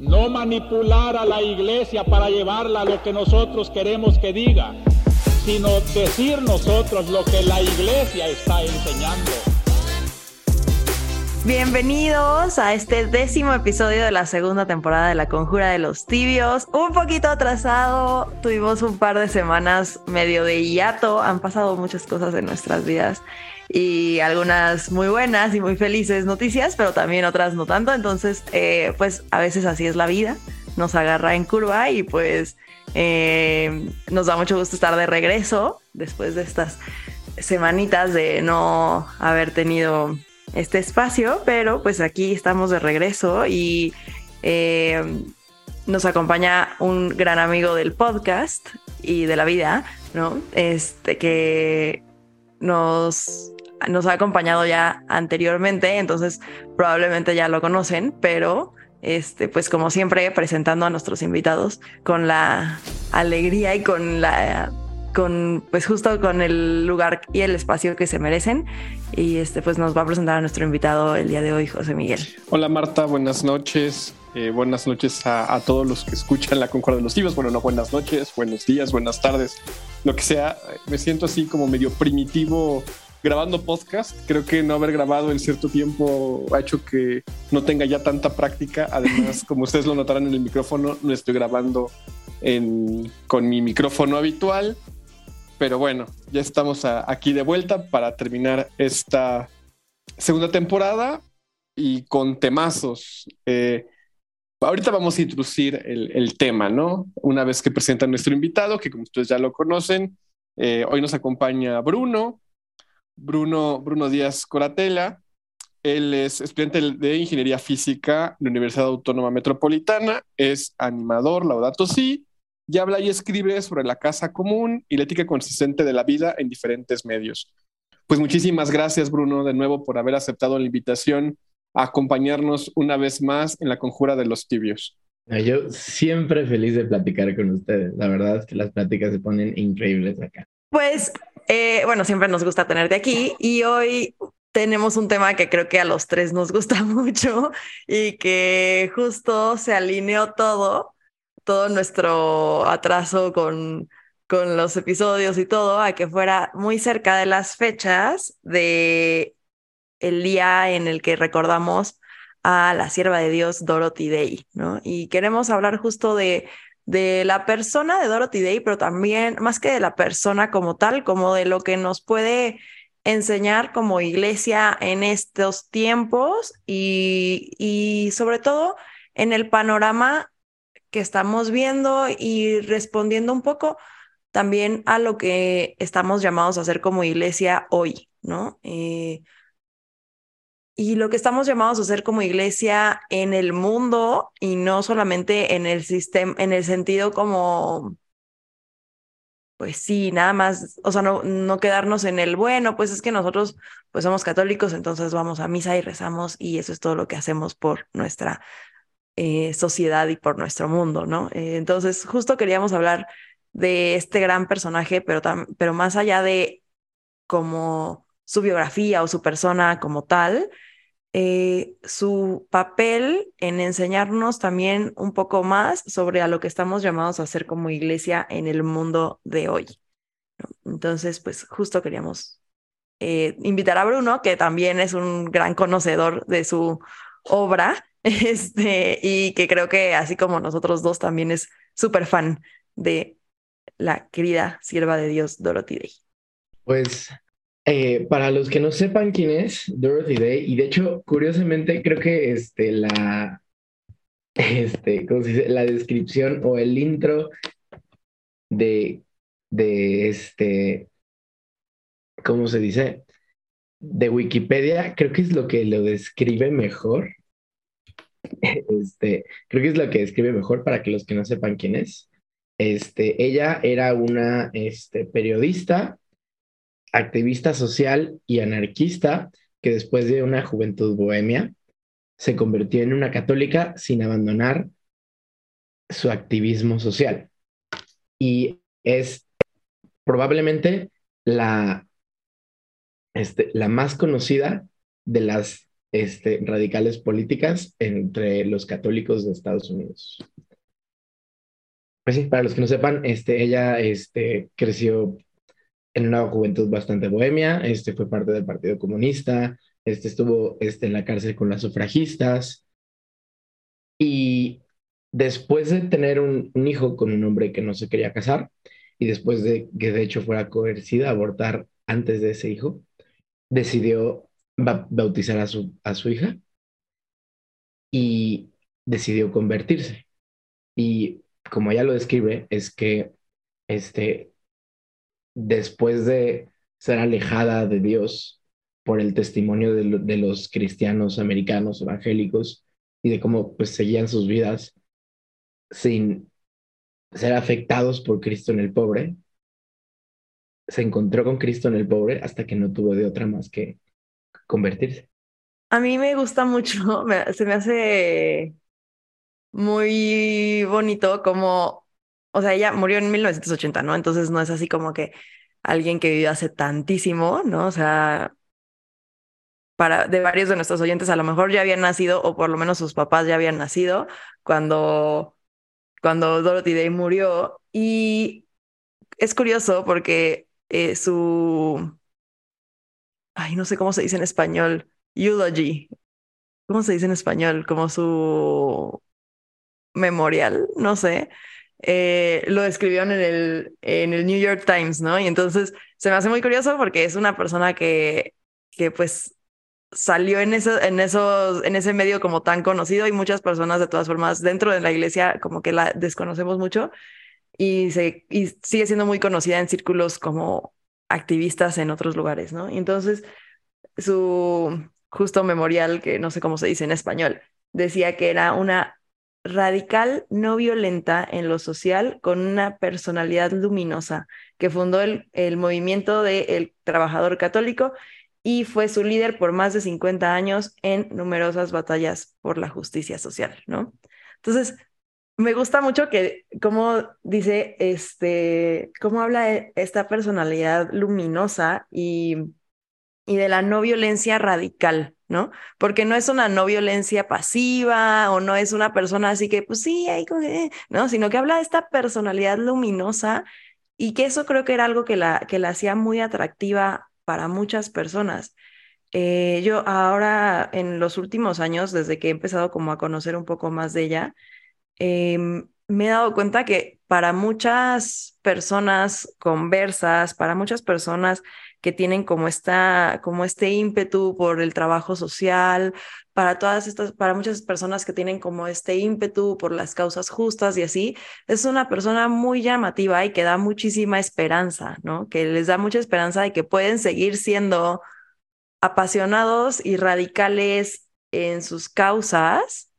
no manipular a la iglesia para llevarla a lo que nosotros queremos que diga, sino decir nosotros lo que la iglesia está enseñando. Bienvenidos a este décimo episodio de la segunda temporada de La Conjura de los Tibios. Un poquito atrasado, tuvimos un par de semanas medio de hiato, han pasado muchas cosas en nuestras vidas y algunas muy buenas y muy felices noticias, pero también otras no tanto. Entonces, eh, pues a veces así es la vida, nos agarra en curva y pues eh, nos da mucho gusto estar de regreso después de estas semanitas de no haber tenido este espacio, pero pues aquí estamos de regreso y eh, nos acompaña un gran amigo del podcast y de la vida, ¿no? Este que nos, nos ha acompañado ya anteriormente, entonces probablemente ya lo conocen, pero este, pues como siempre presentando a nuestros invitados con la alegría y con la con pues justo con el lugar y el espacio que se merecen y este pues nos va a presentar a nuestro invitado el día de hoy José Miguel. Hola Marta, buenas noches. Eh, buenas noches a, todos los que escuchan la Concordia de los Tibios. Bueno, no buenas noches, buenos días, buenas tardes, lo que sea. Me siento así como medio primitivo grabando podcast. Creo que no haber grabado en cierto tiempo ha hecho que no tenga ya tanta práctica. Además, como ustedes lo notarán en el micrófono, no estoy grabando con mi micrófono habitual. Pero bueno, ya estamos aquí de vuelta para terminar esta segunda temporada y con temazos. Eh, ahorita vamos a introducir el, tema, ¿no? Una vez que presenta nuestro invitado, que como ustedes ya lo conocen, eh, hoy nos acompaña Bruno, Bruno, Bruno Díaz Coratela. Él es estudiante de Ingeniería Física en la Universidad Autónoma Metropolitana, es animador, laudato si, y habla y escribe sobre la casa común y la ética consistente de la vida en diferentes medios. Pues muchísimas gracias, Bruno, de nuevo por haber aceptado la invitación a acompañarnos una vez más en la conjura de los tibios. Yo siempre feliz de platicar con ustedes. La verdad es que las pláticas se ponen increíbles acá. Pues, eh, bueno, siempre nos gusta tenerte aquí y hoy tenemos un tema que creo que a los tres nos gusta mucho y que justo se alineó todo todo nuestro atraso con, con los episodios y todo a que fuera muy cerca de las fechas de el día en el que recordamos a la sierva de Dios Dorothy Day, ¿no? Y queremos hablar justo de, de la persona de Dorothy Day, pero también más que de la persona como tal, como de lo que nos puede enseñar como iglesia en estos tiempos y, y sobre todo en el panorama que estamos viendo y respondiendo un poco también a lo que estamos llamados a hacer como iglesia hoy, ¿no? Eh, y lo que estamos llamados a hacer como iglesia en el mundo y no solamente en el sistema, en el sentido como, pues sí, nada más, o sea, no, no quedarnos en el bueno, pues es que nosotros pues somos católicos, entonces vamos a misa y rezamos y eso es todo lo que hacemos por nuestra eh, sociedad y por nuestro mundo, ¿no? Eh, entonces, justo queríamos hablar de este gran personaje, pero, pero más allá de como su biografía o su persona como tal, eh, su papel en enseñarnos también un poco más sobre a lo que estamos llamados a hacer como iglesia en el mundo de hoy. Entonces, pues justo queríamos invitar a Bruno, que también es un gran conocedor de su obra, este, y que creo que así como nosotros dos también es súper fan de la querida sierva de Dios Dorothy Day. Pues eh, para los que no sepan quién es Dorothy Day, y de hecho, curiosamente, creo que este, la, este, ¿cómo se dice? la descripción o el intro de, de este, ¿cómo se dice? De Wikipedia, creo que es lo que lo describe mejor. Este, creo que es lo que describe mejor para que los que no sepan quién es. Este, ella era una este, periodista, activista social y anarquista que después de una juventud bohemia se convirtió en una católica sin abandonar su activismo social. Y es probablemente la, este, la más conocida de las este, radicales políticas entre los católicos de Estados Unidos. Pues sí, para los que no sepan, este, ella este, creció en una juventud bastante bohemia, este, fue parte del Partido Comunista, este, estuvo este, en la cárcel con las sufragistas y después de tener un, hijo con un hombre que no se quería casar y después de que de hecho fuera coercida a abortar antes de ese hijo, decidió bautizar a su, a su hija y decidió convertirse. Y como ella lo describe, es que este, después de ser alejada de Dios por el testimonio de, los cristianos americanos evangélicos y de cómo pues seguían sus vidas sin ser afectados por Cristo en el pobre, se encontró con Cristo en el pobre hasta que no tuvo de otra más que convertirse. A mí me gusta mucho, se me hace muy bonito como, o sea, ella murió en 1980, ¿no? Entonces no es así como que alguien que vivió hace tantísimo, ¿no? O sea, para de varios de nuestros oyentes a lo mejor ya habían nacido o por lo menos sus papás ya habían nacido cuando cuando Dorothy Day murió y es curioso porque eh, su ay, no sé cómo se dice en español, eulogy. ¿Cómo se dice en español? Como su memorial, no sé. Eh, lo escribieron en el, en el New York Times, ¿no? Y entonces se me hace muy curioso porque es una persona que, que pues salió en, eso, en, esos, en ese medio como tan conocido y muchas personas de todas formas dentro de la iglesia como que la desconocemos mucho y, se, y sigue siendo muy conocida en círculos como activistas en otros lugares, ¿no? Y entonces su justo memorial, que no sé cómo se dice en español, decía que era una radical no violenta en lo social con una personalidad luminosa que fundó el, el movimiento del trabajador católico y fue su líder por más de 50 años en numerosas batallas por la justicia social, ¿no? Entonces, me gusta mucho que, como dice, este, cómo habla e, esta personalidad luminosa y, y de la no violencia radical, ¿no? Porque no es una no violencia pasiva o no es una persona así que, pues sí, ahí, ¿no? Sino que habla de esta personalidad luminosa y que eso creo que era algo que la, que la hacía muy atractiva para muchas personas. Eh, yo ahora, en los últimos años, desde que he empezado como a conocer un poco más de ella, Em, me he dado cuenta que para muchas personas conversas, para muchas personas que tienen como esta, como este ímpetu por el trabajo social, para todas estas, para muchas personas que tienen como este ímpetu por las causas justas y así, es una persona muy llamativa y que da muchísima esperanza, ¿no? Que les da mucha esperanza de que pueden seguir siendo apasionados y radicales en sus causas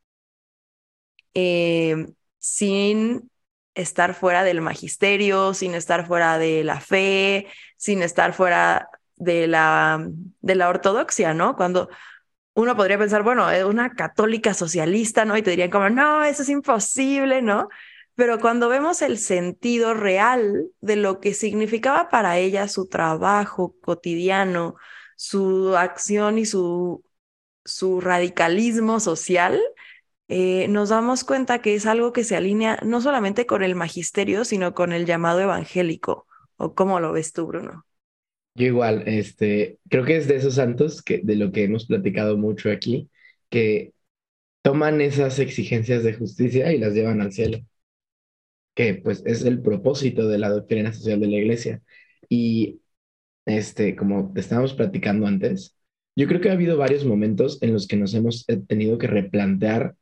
eh, sin estar fuera del magisterio, sin estar fuera de la fe, sin estar fuera de la, de la ortodoxia, ¿no? Cuando uno podría pensar, bueno, es una católica socialista, ¿no? Y te dirían como, no, eso es imposible, ¿no? Pero cuando vemos el sentido real de lo que significaba para ella su trabajo cotidiano, su acción y su, su radicalismo social, eh, nos damos cuenta que es algo que se alinea no solamente con el magisterio, sino con el llamado evangélico. ¿O cómo lo ves tú, Bruno? Yo igual, este, creo que es de esos santos que, de lo que hemos platicado mucho aquí, que toman esas exigencias de justicia y las llevan al cielo, que pues es el propósito de la doctrina social de la iglesia. Y este, como estábamos platicando antes, yo creo que ha habido varios momentos en los que nos hemos eh, tenido que replantear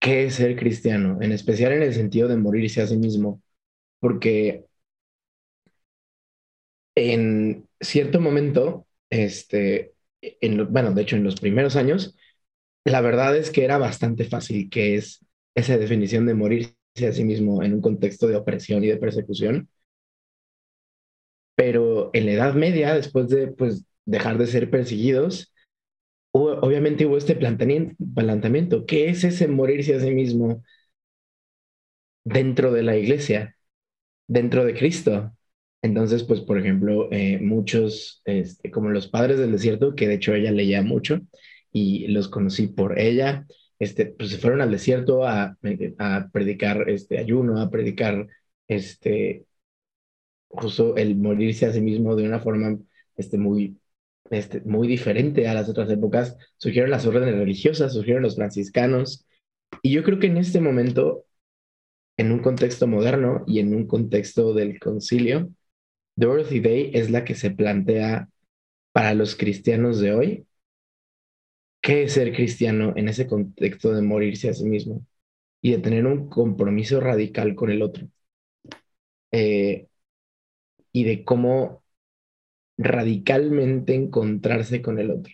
qué es ser cristiano, en especial en el sentido de morirse a sí mismo, porque en cierto momento, este, en bueno, de hecho en los primeros años, la verdad es que era bastante fácil que es esa definición de morirse a sí mismo en un contexto de opresión y de persecución. Pero en la Edad Media, después de pues, dejar de ser perseguidos, obviamente hubo este planteamiento, ¿qué es ese morirse a sí mismo dentro de la iglesia, dentro de Cristo? Entonces, pues, por ejemplo, eh, muchos, este, como los padres del desierto, que de hecho ella leía mucho, y los conocí por ella. Este, pues se fueron al desierto a, a predicar este ayuno, a predicar este, justo el morirse a sí mismo de una forma este, muy, este, muy diferente a las otras épocas. Surgieron las órdenes religiosas, surgieron los franciscanos. Y yo creo que en este momento, en un contexto moderno y en un contexto del concilio, Dorothy Day es la que se plantea para los cristianos de hoy qué es ser cristiano en ese contexto de morirse a sí mismo y de tener un compromiso radical con el otro. Eh, y de cómo radicalmente encontrarse con el otro.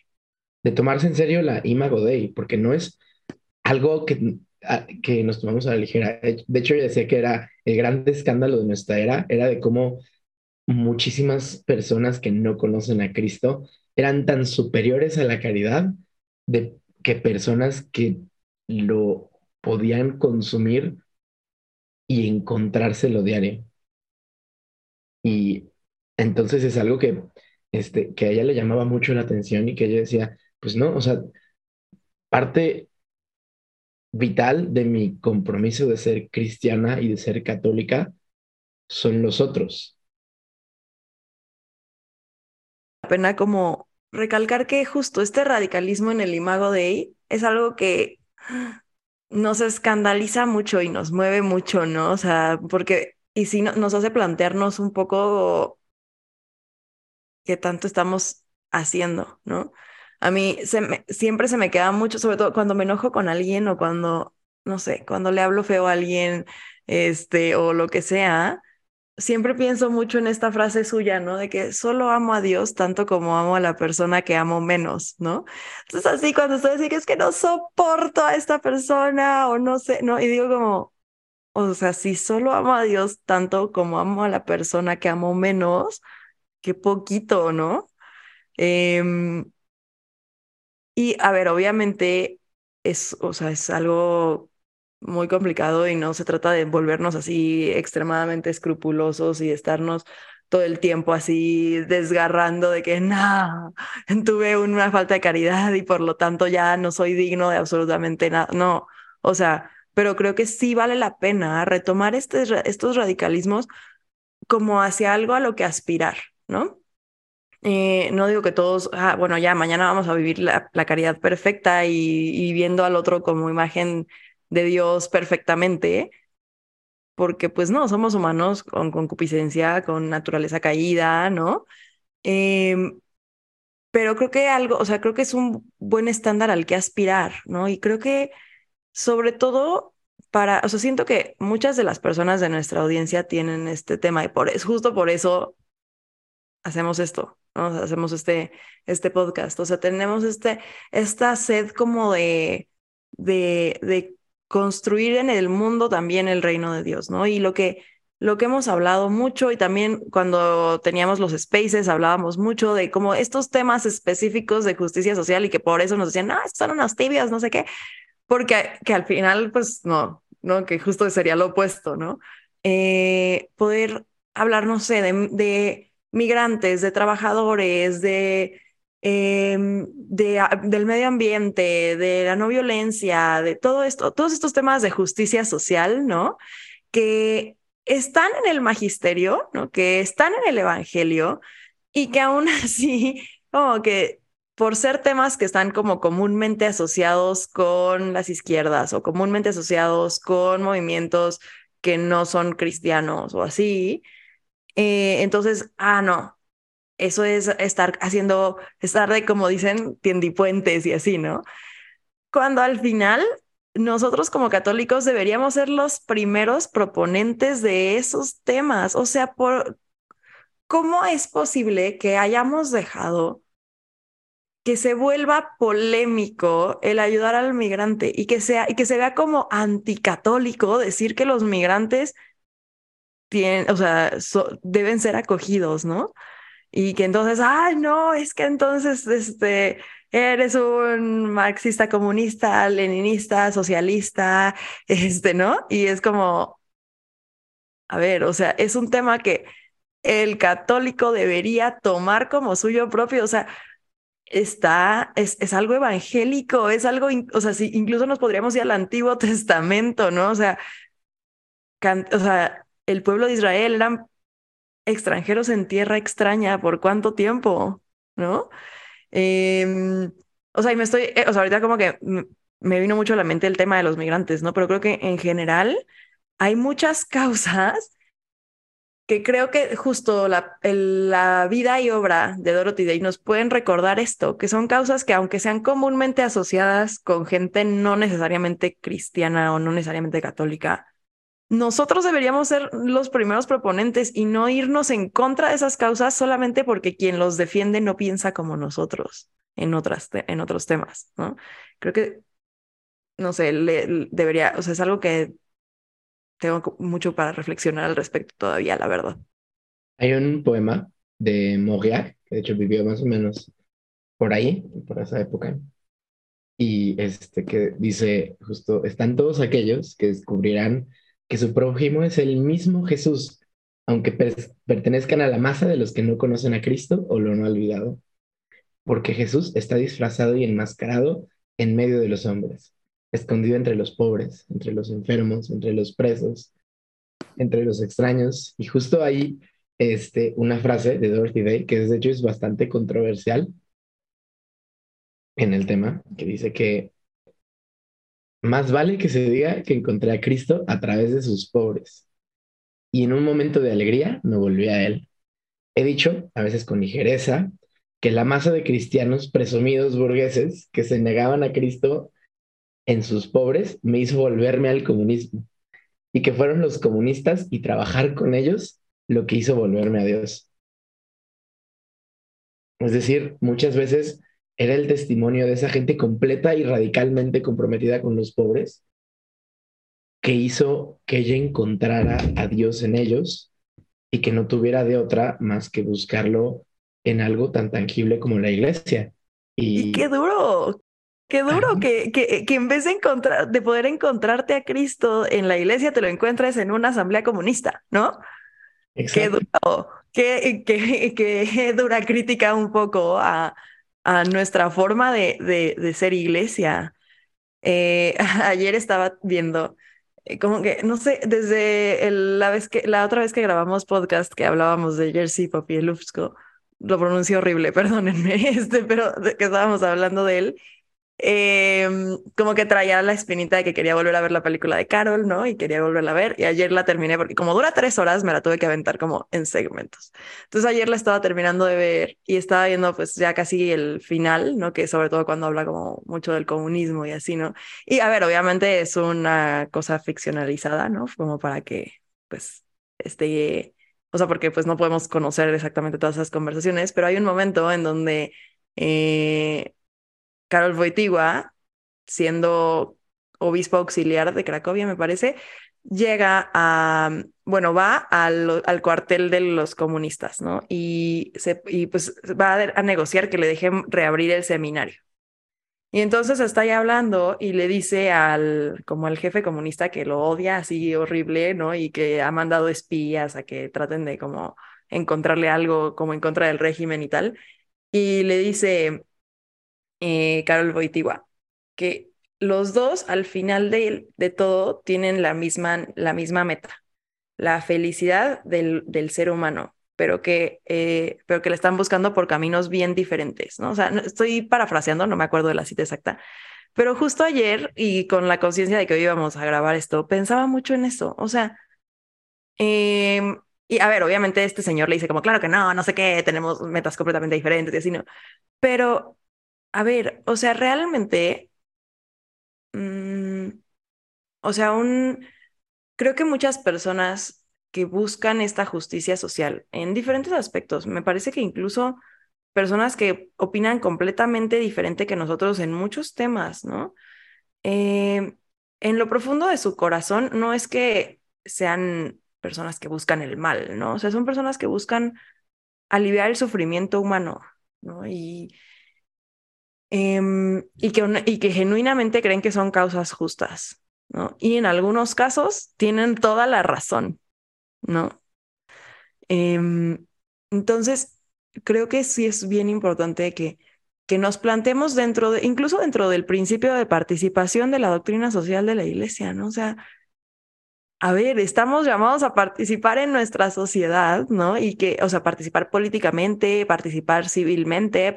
De tomarse en serio la Imago Dei, porque no es algo que, que nos tomamos a la ligera. De hecho, yo decía que era el gran escándalo de nuestra era, era de cómo muchísimas personas que no conocen a Cristo eran tan superiores a la caridad de que personas que lo podían consumir y encontrárselo diario. Y entonces es algo que, este, que a ella le llamaba mucho la atención y que ella decía, pues no, o sea, parte vital de mi compromiso de ser cristiana y de ser católica son los otros. Pena como recalcar que justo este radicalismo en el imago Dei es algo que nos escandaliza mucho y nos mueve mucho, ¿no? O sea, porque y sí nos hace plantearnos un poco qué tanto estamos haciendo, ¿no? A mí se siempre se me queda mucho, sobre todo cuando me enojo con alguien o cuando, no sé, cuando le hablo feo a alguien, este, o lo que sea, siempre pienso mucho en esta frase suya, ¿no? De que solo amo a Dios tanto como amo a la persona que amo menos, ¿no? Entonces así cuando estoy diciendo que es que no soporto a esta persona o no sé, ¿no? Y digo como, o sea, si solo amo a Dios tanto como amo a la persona que amo menos, qué poquito, ¿no? Em, y a ver, obviamente es, o sea, es algo muy complicado y no se trata de volvernos así extremadamente escrupulosos y estarnos todo el tiempo así desgarrando de que no, tuve una falta de caridad y por lo tanto ya no soy digno de absolutamente nada. No, o sea, pero creo que sí vale la pena retomar este, estos radicalismos como hacia algo a lo que aspirar, ¿no? Eh, no digo que todos, ah, bueno, ya mañana vamos a vivir la, caridad perfecta y, viendo al otro como imagen de Dios perfectamente, porque pues no, somos humanos con concupiscencia, con naturaleza caída, ¿no? Em, pero creo que algo, o sea, creo que es un buen estándar al que aspirar, ¿no? Y creo que sobre todo para, o sea, siento que muchas de las personas de nuestra audiencia tienen este tema y por eso, justo por eso hacemos esto, ¿no? hacemos este, este podcast. O sea, tenemos este, esta sed como de, de, de construir en el mundo también el reino de Dios, ¿no? Y lo que, lo que hemos hablado mucho y también cuando teníamos los spaces hablábamos mucho de como estos temas específicos de justicia social y que por eso nos decían, ah, son unas tibias, no sé qué porque que al final, pues no, no, que justo sería lo opuesto, ¿no? Eh, poder hablar, no sé, de, migrantes, de trabajadores, de, em, de, del medio ambiente, de la no violencia, de todo esto, todos estos temas de justicia social, ¿no? Que están en el magisterio, ¿no? Que están en el evangelio y que aún así, como que por ser temas que están como comúnmente asociados con las izquierdas o comúnmente asociados con movimientos que no son cristianos o así, eh, entonces, ah, no, eso es estar haciendo, estar de, como dicen, tiendipuentes y así, ¿no? Cuando al final nosotros como católicos deberíamos ser los primeros proponentes de esos temas. O sea, por, ¿cómo es posible que hayamos dejado que se vuelva polémico el ayudar al migrante y que sea y que se vea como anticatólico decir que los migrantes tienen, o sea, deben ser acogidos, ¿no? Y que entonces, ay, no, es que entonces este eres un marxista comunista, leninista, socialista, este, ¿no? Y es como a ver, o sea, es un tema que el católico debería tomar como suyo propio, o sea, está, es, es algo evangélico, es algo, o sea, sí, incluso nos podríamos ir al Antiguo Testamento, ¿no? O sea, o sea, el pueblo de Israel eran extranjeros en tierra extraña, ¿por cuánto tiempo? ¿No? Em, o sea, y me estoy, eh, o sea, ahorita como que me vino mucho a la mente el tema de los migrantes, ¿no? Pero creo que en general hay muchas causas que creo que justo la, la vida y obra de Dorothy Day nos pueden recordar esto, que son causas que aunque sean comúnmente asociadas con gente no necesariamente cristiana o no necesariamente católica, nosotros deberíamos ser los primeros proponentes y no irnos en contra de esas causas solamente porque quien los defiende no piensa como nosotros en, otras en otros temas, ¿no? Creo que, no sé, debería, o sea, es algo que tengo mucho para reflexionar al respecto todavía, la verdad. Hay un poema de Mauriac, que de hecho vivió más o menos por ahí, por esa época, y este que dice justo, están todos aquellos que descubrirán que su prójimo es el mismo Jesús, aunque pertenezcan a la masa de los que no conocen a Cristo o lo han olvidado, porque Jesús está disfrazado y enmascarado en medio de los hombres escondido entre los pobres, entre los enfermos, entre los presos, entre los extraños. Y justo ahí, este, una frase de Dorothy Day, que de hecho es bastante controversial en el tema, que dice que más vale que se diga que encontré a Cristo a través de sus pobres. Y en un momento de alegría me volví a Él. He dicho, a veces con ligereza, que la masa de cristianos presumidos burgueses que se negaban a Cristo en sus pobres me hizo volverme al comunismo y que fueron los comunistas y trabajar con ellos lo que hizo volverme a Dios. Es decir, muchas veces era el testimonio de esa gente completa y radicalmente comprometida con los pobres que hizo que ella encontrara a Dios en ellos y que no tuviera de otra más que buscarlo en algo tan tangible como la iglesia. Y, y qué duro, Qué duro que, que, que, en vez de encontrar, de poder encontrarte a Cristo en la iglesia, te lo encuentres en una asamblea comunista, ¿no? Qué duro, qué, qué, qué, dura crítica un poco a, a nuestra forma de, de, ser iglesia. Eh, ayer estaba viendo, eh, como que, no sé, desde la, vez que, la otra vez que grabamos podcast que hablábamos de Jersey Popielufsko, lo pronuncio horrible, perdónenme, este, pero que estábamos hablando de él eh, como que traía la espinita de que quería volver a ver la película de Carol, ¿no? Y quería volverla a ver. Y ayer la terminé porque como dura tres horas, me la tuve que aventar como en segmentos. Entonces ayer la estaba terminando de ver y estaba viendo pues ya casi el final, ¿no? Que sobre todo cuando habla como mucho del comunismo y así, ¿no? Y a ver, obviamente es una cosa ficcionalizada, ¿no? Como para que pues esté, o sea, porque pues no podemos conocer exactamente todas esas conversaciones, pero hay un momento en donde... Eh, Carol Wojtyła, siendo obispo auxiliar de Cracovia, me parece, llega a, bueno, va al, al cuartel de los comunistas, ¿no? Y, se, y pues va a, negociar que le dejen reabrir el seminario. Y entonces está ahí hablando y le dice al, como al jefe comunista que lo odia así horrible, ¿no? Y que ha mandado espías a que traten de como encontrarle algo como en contra del régimen y tal. Y le dice, eh, Carol Wojtyła, que los dos al final de, de todo tienen la misma, la misma meta, la felicidad del, del ser humano, pero que, eh, pero que la están buscando por caminos bien diferentes, ¿no? O sea, estoy parafraseando, no me acuerdo de la cita exacta, pero justo ayer y con la conciencia de que hoy íbamos a grabar esto, pensaba mucho en eso, o sea, em, y a ver, obviamente este señor le dice como, claro que no, no sé qué, tenemos metas completamente diferentes y así, ¿no? Pero a ver, o sea, realmente, mm, o sea, un, creo que muchas personas que buscan esta justicia social en diferentes aspectos, me parece que incluso personas que opinan completamente diferente que nosotros en muchos temas, ¿no? Eh, en lo profundo de su corazón no es que sean personas que buscan el mal, ¿no? O sea, son personas que buscan aliviar el sufrimiento humano, ¿no? Y, Em, y, que, y que genuinamente creen que son causas justas. Y en algunos casos tienen toda la razón, ¿no? Em, entonces, creo que sí es bien importante que que nos planteemos dentro de, incluso dentro del principio de participación de la doctrina social de la iglesia, ¿no? O sea, a ver, estamos llamados a participar en nuestra sociedad, ¿no? Y que, o sea, participar políticamente, participar civilmente,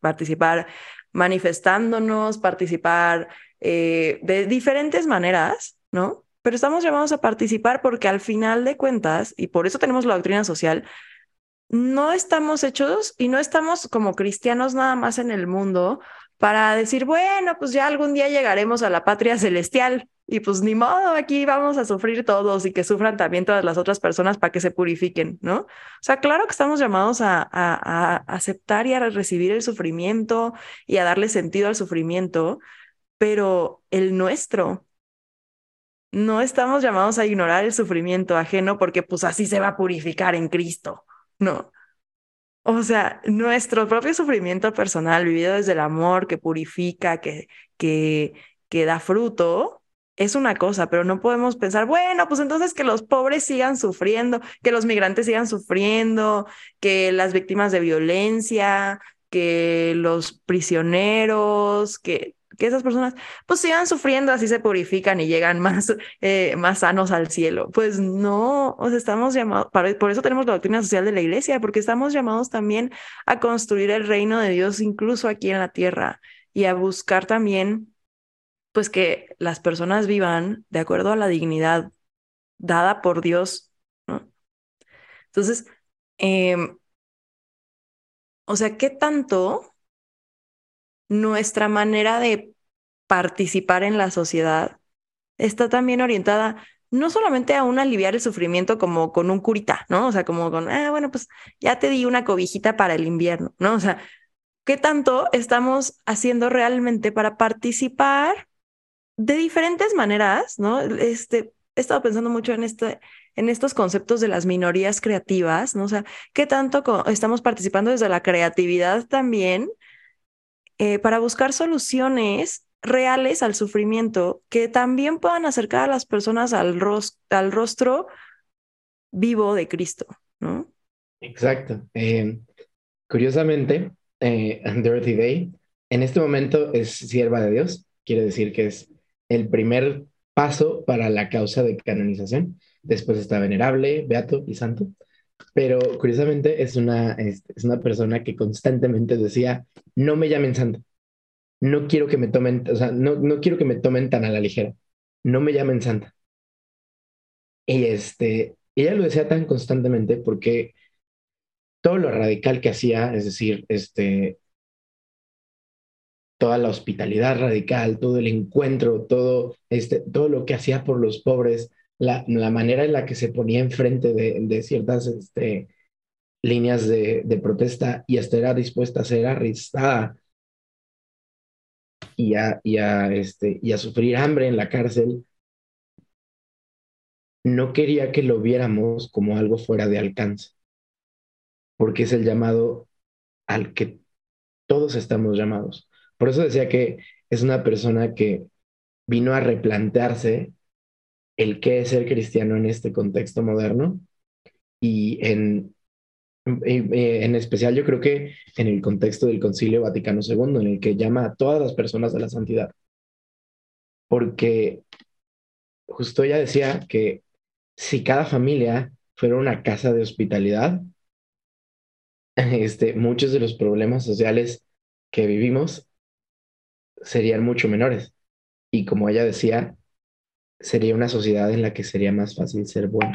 participar manifestándonos, participar eh, de diferentes maneras, ¿no? Pero estamos llamados a participar porque al final de cuentas, y por eso tenemos la doctrina social, no estamos hechos y no estamos como cristianos nada más en el mundo para decir, bueno, pues ya algún día llegaremos a la patria celestial y pues ni modo, aquí vamos a sufrir todos y que sufran también todas las otras personas para que se purifiquen, ¿no? O sea, claro que estamos llamados a, a aceptar y a recibir el sufrimiento y a darle sentido al sufrimiento, pero el nuestro, no estamos llamados a ignorar el sufrimiento ajeno porque pues así se va a purificar en Cristo. No. O sea, nuestro propio sufrimiento personal vivido desde el amor que purifica, que, que, que da fruto, es una cosa, pero no podemos pensar, bueno, pues entonces que los pobres sigan sufriendo, que los migrantes sigan sufriendo, que las víctimas de violencia, que los prisioneros, que que esas personas pues sigan sufriendo, así se purifican y llegan más, eh, más sanos al cielo. Pues no, o sea, estamos llamados, por eso tenemos la doctrina social de la iglesia, porque estamos llamados también a construir el reino de Dios incluso aquí en la tierra y a buscar también pues que las personas vivan de acuerdo a la dignidad dada por Dios. Entonces, em, o sea, ¿qué tanto nuestra manera de participar en la sociedad está también orientada no solamente a un aliviar el sufrimiento como con un curita, ¿no? O sea, como con, ah, bueno, pues ya te di una cobijita para el invierno, ¿no? O sea, ¿qué tanto estamos haciendo realmente para participar de diferentes maneras, ¿no? Este, he estado pensando mucho en este, en estos conceptos de las minorías creativas, ¿no? O sea, ¿qué tanto estamos participando desde la creatividad también eh, para buscar soluciones reales al sufrimiento que también puedan acercar a las personas al, al rostro vivo de Cristo, ¿no? Exacto. Eh, curiosamente, eh, Dorothy Day en este momento es sierva de Dios, quiere decir que es el primer paso para la causa de canonización. Después está venerable, beato y santo. Pero curiosamente es una, es, una persona que constantemente decía, no me llamen santo. No quiero que me tomen, o sea, no, no quiero que me tomen tan a la ligera. No me llamen santa. Y este, ella lo decía tan constantemente porque todo lo radical que hacía, es decir, este, toda la hospitalidad radical, todo el encuentro, todo, este, todo lo que hacía por los pobres, la, manera en la que se ponía enfrente de, de ciertas este, líneas de, de, protesta y hasta era dispuesta a ser arrestada y a, y, a, este, y a sufrir hambre en la cárcel, no quería que lo viéramos como algo fuera de alcance, porque es el llamado al que todos estamos llamados. Por eso decía que es una persona que vino a replantearse el qué es ser cristiano en este contexto moderno y en, en especial yo creo que en el contexto del Concilio Vaticano II, en el que llama a todas las personas a la santidad. Porque justo ella decía que si cada familia fuera una casa de hospitalidad, este, muchos de los problemas sociales que vivimos serían mucho menores. Y como ella decía, sería una sociedad en la que sería más fácil ser bueno.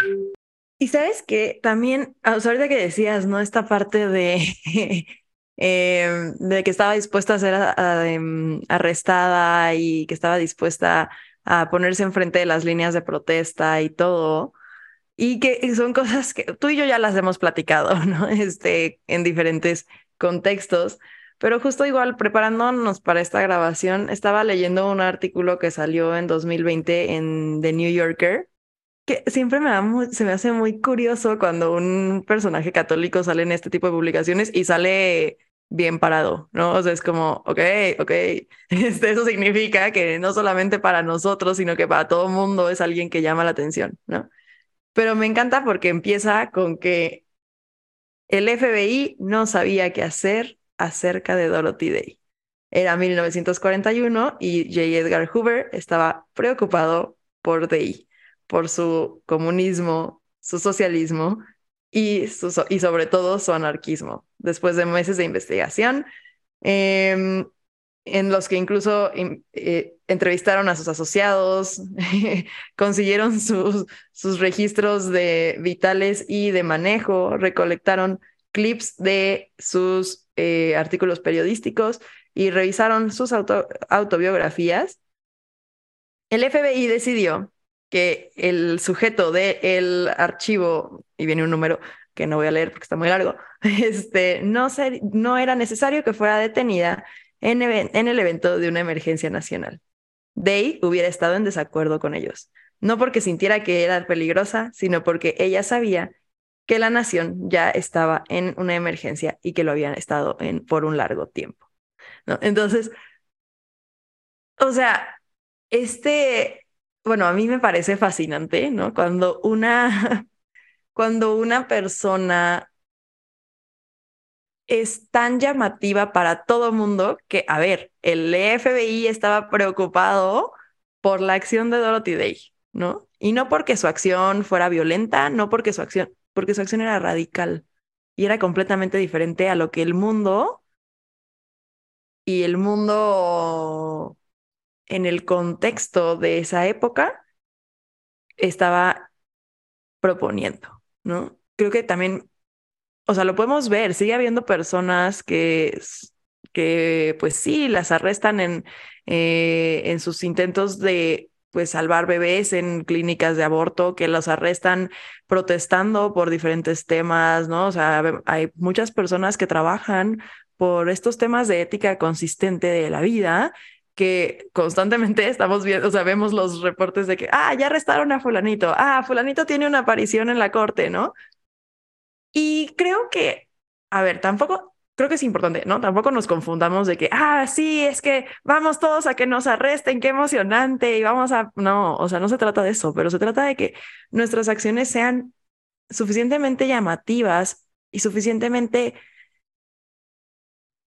Y sabes que también, ahorita que decías, ¿no? Esta parte de, em, de que estaba dispuesta a ser em, arrestada y que estaba dispuesta a ponerse enfrente de las líneas de protesta y todo. Y que son cosas que tú y yo ya las hemos platicado, ¿no? Este, en diferentes contextos. Pero justo igual, preparándonos para esta grabación, estaba leyendo un artículo que salió en 2020 en The New Yorker, que siempre me da se me hace muy curioso cuando un personaje católico sale en este tipo de publicaciones y sale bien parado, ¿no? O sea, es como, ok, ok, este, eso significa que no solamente para nosotros, sino que para todo mundo es alguien que llama la atención, ¿no? Pero me encanta porque empieza con que el FBI no sabía qué hacer acerca de Dorothy Day. Era 1941 y J. Edgar Hoover estaba preocupado por Day, por su comunismo, su socialismo y, y sobre todo su anarquismo. Después de meses de investigación, em, en los que incluso em, eh, entrevistaron a sus asociados, consiguieron sus, sus registros de vitales y de manejo, recolectaron clips de sus eh, artículos periodísticos y revisaron sus autobiografías, el FBI decidió que el sujeto del archivo, y viene un número que no voy a leer porque está muy largo, este, no, no era necesario que fuera detenida en, en el evento de una emergencia nacional. Day hubiera estado en desacuerdo con ellos, no porque sintiera que era peligrosa, sino porque ella sabía que la nación ya estaba en una emergencia y que lo habían estado en por un largo tiempo. ¿no? Entonces, o sea, este, bueno, a mí me parece fascinante, ¿no? Cuando una, cuando una persona es tan llamativa para todo mundo que, a ver, el FBI estaba preocupado por la acción de Dorothy Day, ¿no? Y no porque su acción fuera violenta, no porque su acción, porque su acción era radical y era completamente diferente a lo que el mundo y el mundo en el contexto de esa época estaba proponiendo, ¿no? Creo que también, o sea, lo podemos ver, sigue habiendo personas que, que pues sí, las arrestan en, eh, en sus intentos de pues salvar bebés en clínicas de aborto que los arrestan protestando por diferentes temas, ¿no? O sea, hay muchas personas que trabajan por estos temas de ética consistente de la vida que constantemente estamos viendo, o sea, vemos los reportes de que, ah, ya arrestaron a fulanito, ah, fulanito tiene una aparición en la corte, ¿no? Y creo que, a ver, tampoco creo que es importante, ¿no? Tampoco nos confundamos de que, ah, sí, es que vamos todos a que nos arresten, qué emocionante, y vamos a, no, o sea, no se trata de eso, pero se trata de que nuestras acciones sean suficientemente llamativas y suficientemente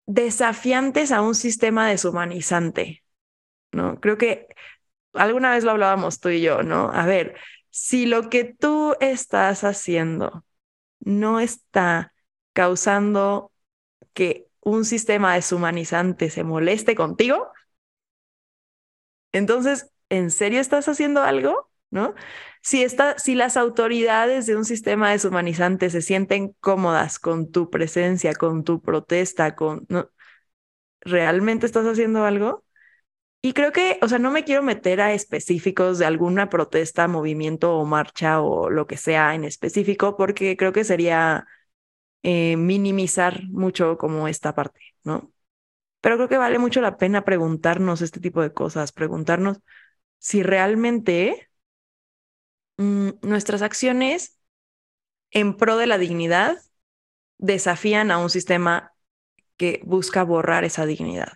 desafiantes a un sistema deshumanizante, ¿no? Creo que alguna vez lo hablábamos tú y yo, ¿no? A ver, si lo que tú estás haciendo no está causando que un sistema deshumanizante se moleste contigo, entonces, ¿en serio estás haciendo algo? ¿No? Si, está, si las autoridades de un sistema deshumanizante se sienten cómodas con tu presencia, con tu protesta, con... ¿no? ¿Realmente estás haciendo algo? Y creo que, o sea, no me quiero meter a específicos de alguna protesta, movimiento o marcha o lo que sea en específico, porque creo que sería eh, minimizar mucho como esta parte, ¿no? Pero creo que vale mucho la pena preguntarnos este tipo de cosas, preguntarnos si realmente mm, nuestras acciones en pro de la dignidad desafían a un sistema que busca borrar esa dignidad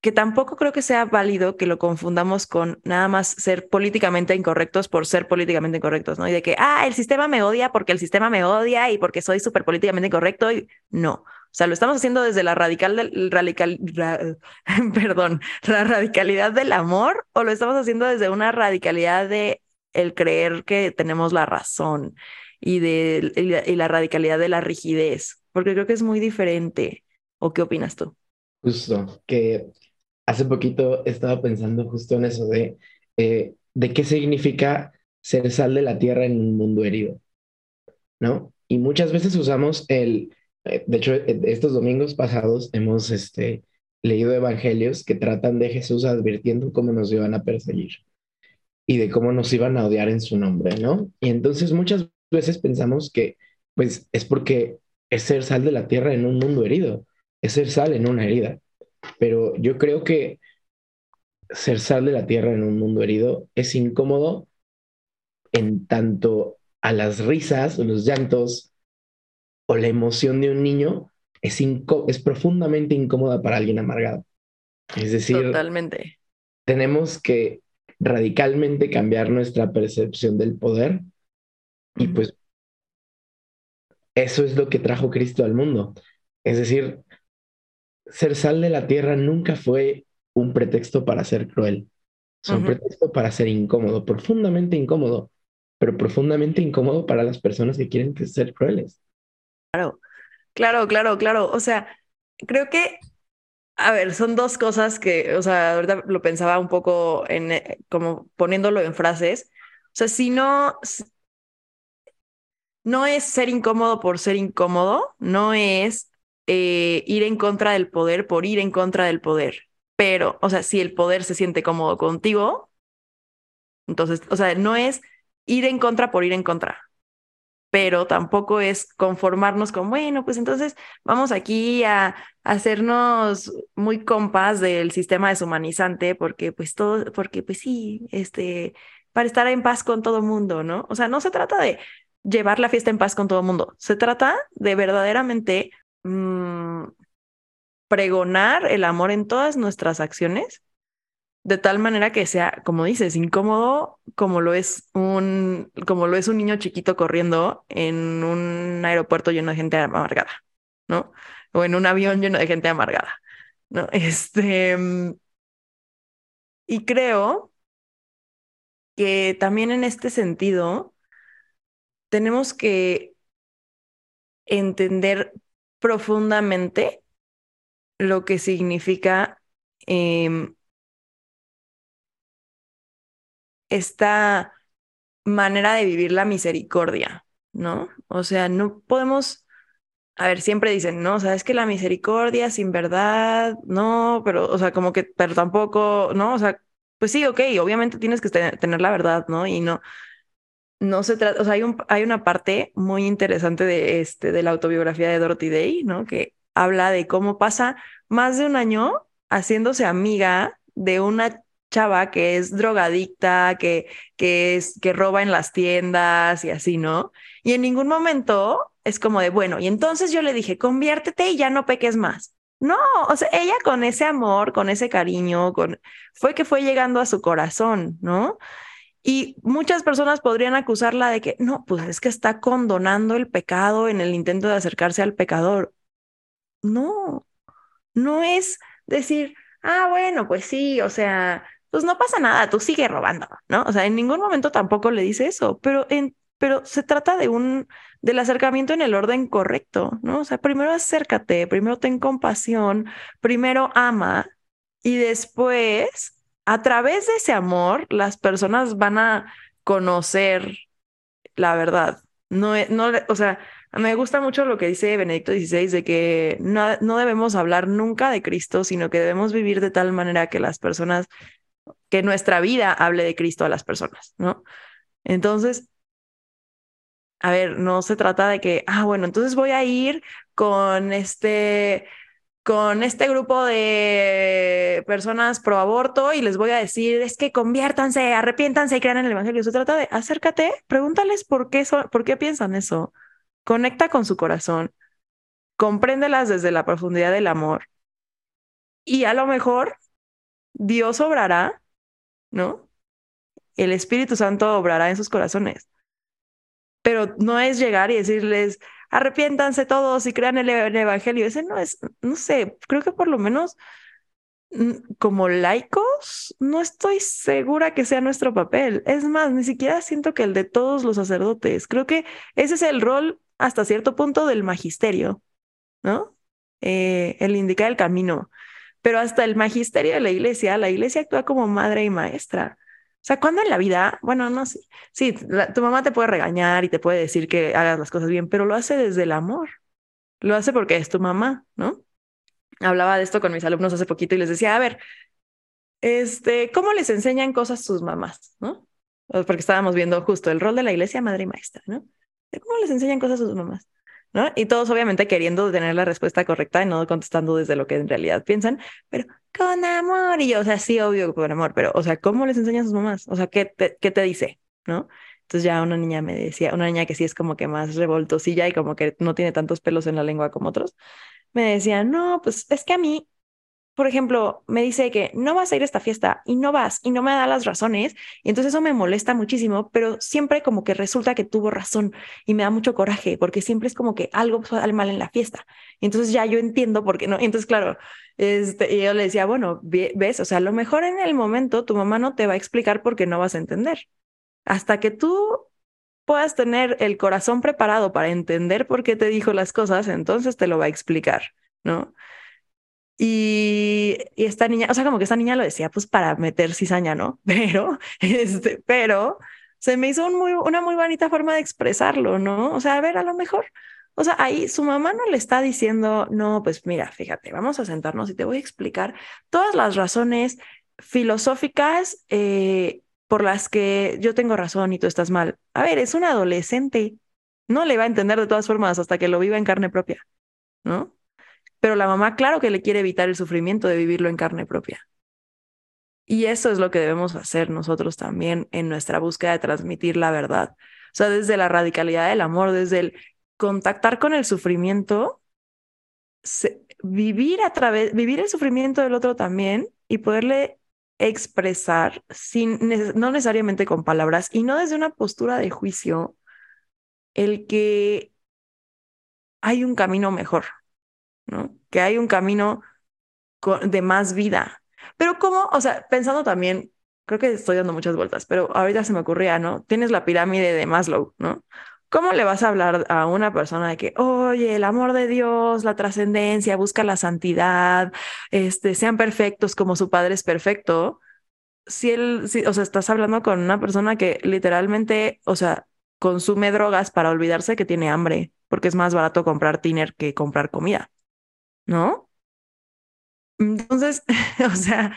que tampoco creo que sea válido que lo confundamos con nada más ser políticamente incorrectos por ser políticamente incorrectos, ¿no? Y de que, ah, el sistema me odia porque el sistema me odia y porque soy súper políticamente incorrecto. Y no, o sea, lo estamos haciendo desde la radical, del, radical, perdón, la radicalidad del amor o lo estamos haciendo desde una radicalidad de el creer que tenemos la razón y de y la radicalidad de la rigidez, porque creo que es muy diferente. ¿O qué opinas tú? Justo, que hace poquito estaba pensando justo en eso de, eh, de qué significa ser sal de la tierra en un mundo herido, ¿no? Y muchas veces usamos el, eh, de hecho, e, estos domingos pasados hemos este, leído evangelios que tratan de Jesús advirtiendo cómo nos iban a perseguir y de cómo nos iban a odiar en su nombre, ¿no? Y entonces muchas veces pensamos que, pues, es porque es ser sal de la tierra en un mundo herido, es ser sal en una herida. Pero yo creo que ser sal de la tierra en un mundo herido es incómodo en tanto a las risas o los llantos o la emoción de un niño es, es profundamente incómoda para alguien amargado. Es decir, Totalmente. tenemos que radicalmente cambiar nuestra percepción del poder y pues eso es lo que trajo Cristo al mundo. Es decir, ser sal de la tierra nunca fue un pretexto para ser cruel. Es un pretexto para ser incómodo, profundamente incómodo, pero profundamente incómodo para las personas que quieren ser crueles. Claro, claro, claro. O sea, creo que, a ver, son dos cosas que, o sea, ahorita lo pensaba un poco en, eh, como poniéndolo en frases. O sea, si no, no es ser incómodo por ser incómodo, no es eh, ir en contra del poder por ir en contra del poder. Pero, o sea, si el poder se siente cómodo contigo, entonces, o sea, no es ir en contra por ir en contra pero tampoco es conformarnos con, bueno, pues entonces vamos aquí a, hacernos muy compas del sistema deshumanizante, porque pues todo, porque pues sí, este, para estar en paz con todo mundo, ¿no? O sea, no se trata de llevar la fiesta en paz con todo mundo, se trata de verdaderamente mm, pregonar el amor en todas nuestras acciones de tal manera que sea, como dices, incómodo como lo es un, como lo es un niño chiquito corriendo en un aeropuerto lleno de gente amargada, ¿no? O en un avión lleno de gente amargada, ¿no? Este, mm, y creo que también en este sentido tenemos que entender profundamente lo que significa em, esta manera de vivir la misericordia, ¿no? O sea, no podemos, a ver, siempre dicen, no, o sea, es que la misericordia sin verdad, no, pero, o sea, como que, pero tampoco, ¿no? O sea, pues sí, ok, obviamente tienes que tener, tener la verdad, ¿no? Y no, no se trata, o sea, hay, un, hay una parte muy interesante de, este, de la autobiografía de Dorothy Day, ¿no? Que habla de cómo pasa más de un año haciéndose amiga de una chava que es drogadicta, que, que, es, que roba en las tiendas y así, ¿no? Y en ningún momento es como de, bueno, y entonces yo le dije, conviértete y ya no peques más. No, o sea, ella con ese amor, con ese cariño, con, fue que fue llegando a su corazón, ¿no? Y muchas personas podrían acusarla de que, no, pues es que está condonando el pecado en el intento de acercarse al pecador. No, no es decir, ah, bueno, pues sí, o sea, pues no pasa nada, tú sigue robando, ¿no? O sea, en ningún momento tampoco le dice eso, pero, en, pero se trata de un, del acercamiento en el orden correcto, ¿no? O sea, primero acércate, primero ten compasión, primero ama y después, a través de ese amor, las personas van a conocer la verdad. No, e- no, o sea, me gusta mucho lo que dice Benedicto XVI de que no, no debemos hablar nunca de Cristo, sino que debemos vivir de tal manera que las personas, que nuestra vida hable de Cristo a las personas, ¿no? Entonces, a ver, no se trata de que, ah, bueno, entonces voy a ir con este, con este grupo de personas pro aborto y les voy a decir, es que conviértanse, arrepiéntanse y crean en el evangelio. Se trata de acércate, pregúntales por qué, por qué piensan eso. Conecta con su corazón, compréndelas desde la profundidad del amor y a lo mejor Dios obrará, ¿no? El Espíritu Santo obrará en sus corazones. Pero no es llegar y decirles, arrepiéntanse todos y crean el, el evangelio. Ese no es, no sé, creo que por lo menos mm, como laicos, no estoy segura que sea nuestro papel. Es más, ni siquiera siento que el de todos los sacerdotes. Creo que ese es el rol hasta cierto punto del magisterio, ¿no? Eh, el indicar el camino. Pero hasta el magisterio de la iglesia, la iglesia actúa como madre y maestra. O sea, cuando en la vida, bueno, no sé, sí, tu mamá te puede regañar y te puede decir que hagas las cosas bien, pero lo hace desde el amor. Lo hace porque es tu mamá, ¿no? Hablaba de esto con mis alumnos hace poquito y les decía, a ver, este, ¿cómo les enseñan cosas sus mamás, no? Porque estábamos viendo justo el rol de la iglesia, madre y maestra, ¿no? ¿Cómo les enseñan cosas sus mamás? ¿No? Y todos obviamente queriendo tener la respuesta correcta y no contestando desde lo que en realidad piensan, pero con amor. Y yo, o sea, sí, obvio con amor, pero, o sea, ¿cómo les enseñan sus mamás? O sea, ¿qué te, qué te dice? ¿No? Entonces ya una niña me decía, una niña que sí es como que más revoltosilla y como que no tiene tantos pelos en la lengua como otros, me decía, no, pues es que a mí, por ejemplo, me dice que no vas a ir a esta fiesta y no vas y no me da las razones, y entonces eso me molesta muchísimo, pero siempre como que resulta que tuvo razón y me da mucho coraje porque siempre es como que algo sale mal en la fiesta. Entonces ya yo entiendo por qué no. Entonces, claro, este, y yo le decía, bueno, ves, o sea, a lo mejor en el momento tu mamá no te va a explicar por qué no vas a entender. Hasta que tú puedas tener el corazón preparado para entender por qué te dijo las cosas, entonces te lo va a explicar, ¿no? Y, esta niña, o sea, como que esta niña lo decía pues para meter cizaña, ¿no? Pero, este, pero se me hizo una muy bonita forma de expresarlo, ¿no? O sea, a ver, a lo mejor, o sea, ahí su mamá no le está diciendo, no, pues mira, fíjate, vamos a sentarnos y te voy a explicar todas las razones filosóficas eh, por las que yo tengo razón y tú estás mal. A ver, es un adolescente, no le va a entender de todas formas hasta que lo viva en carne propia, ¿no? Pero la mamá, claro que le quiere evitar el sufrimiento de vivirlo en carne propia. Y eso es lo que debemos hacer nosotros también en nuestra búsqueda de transmitir la verdad. O sea, desde la radicalidad del amor, desde el contactar con el sufrimiento, vivir a través, vivir el sufrimiento del otro también y poderle expresar sin no necesariamente con palabras y no desde una postura de juicio el que hay un camino mejor, que hay un camino de más vida. Pero cómo, o sea, pensando también, creo que estoy dando muchas vueltas, pero ahorita se me ocurría, ¿no? Tienes la pirámide de Maslow, ¿no? ¿Cómo le vas a hablar a una persona de que, oye, el amor de Dios, la trascendencia, busca la santidad, este, sean perfectos como su padre es perfecto? Si él, si, o sea, estás hablando con una persona que literalmente, o sea, consume drogas para olvidarse que tiene hambre, porque es más barato comprar tiner que comprar comida. ¿No? Entonces, o sea,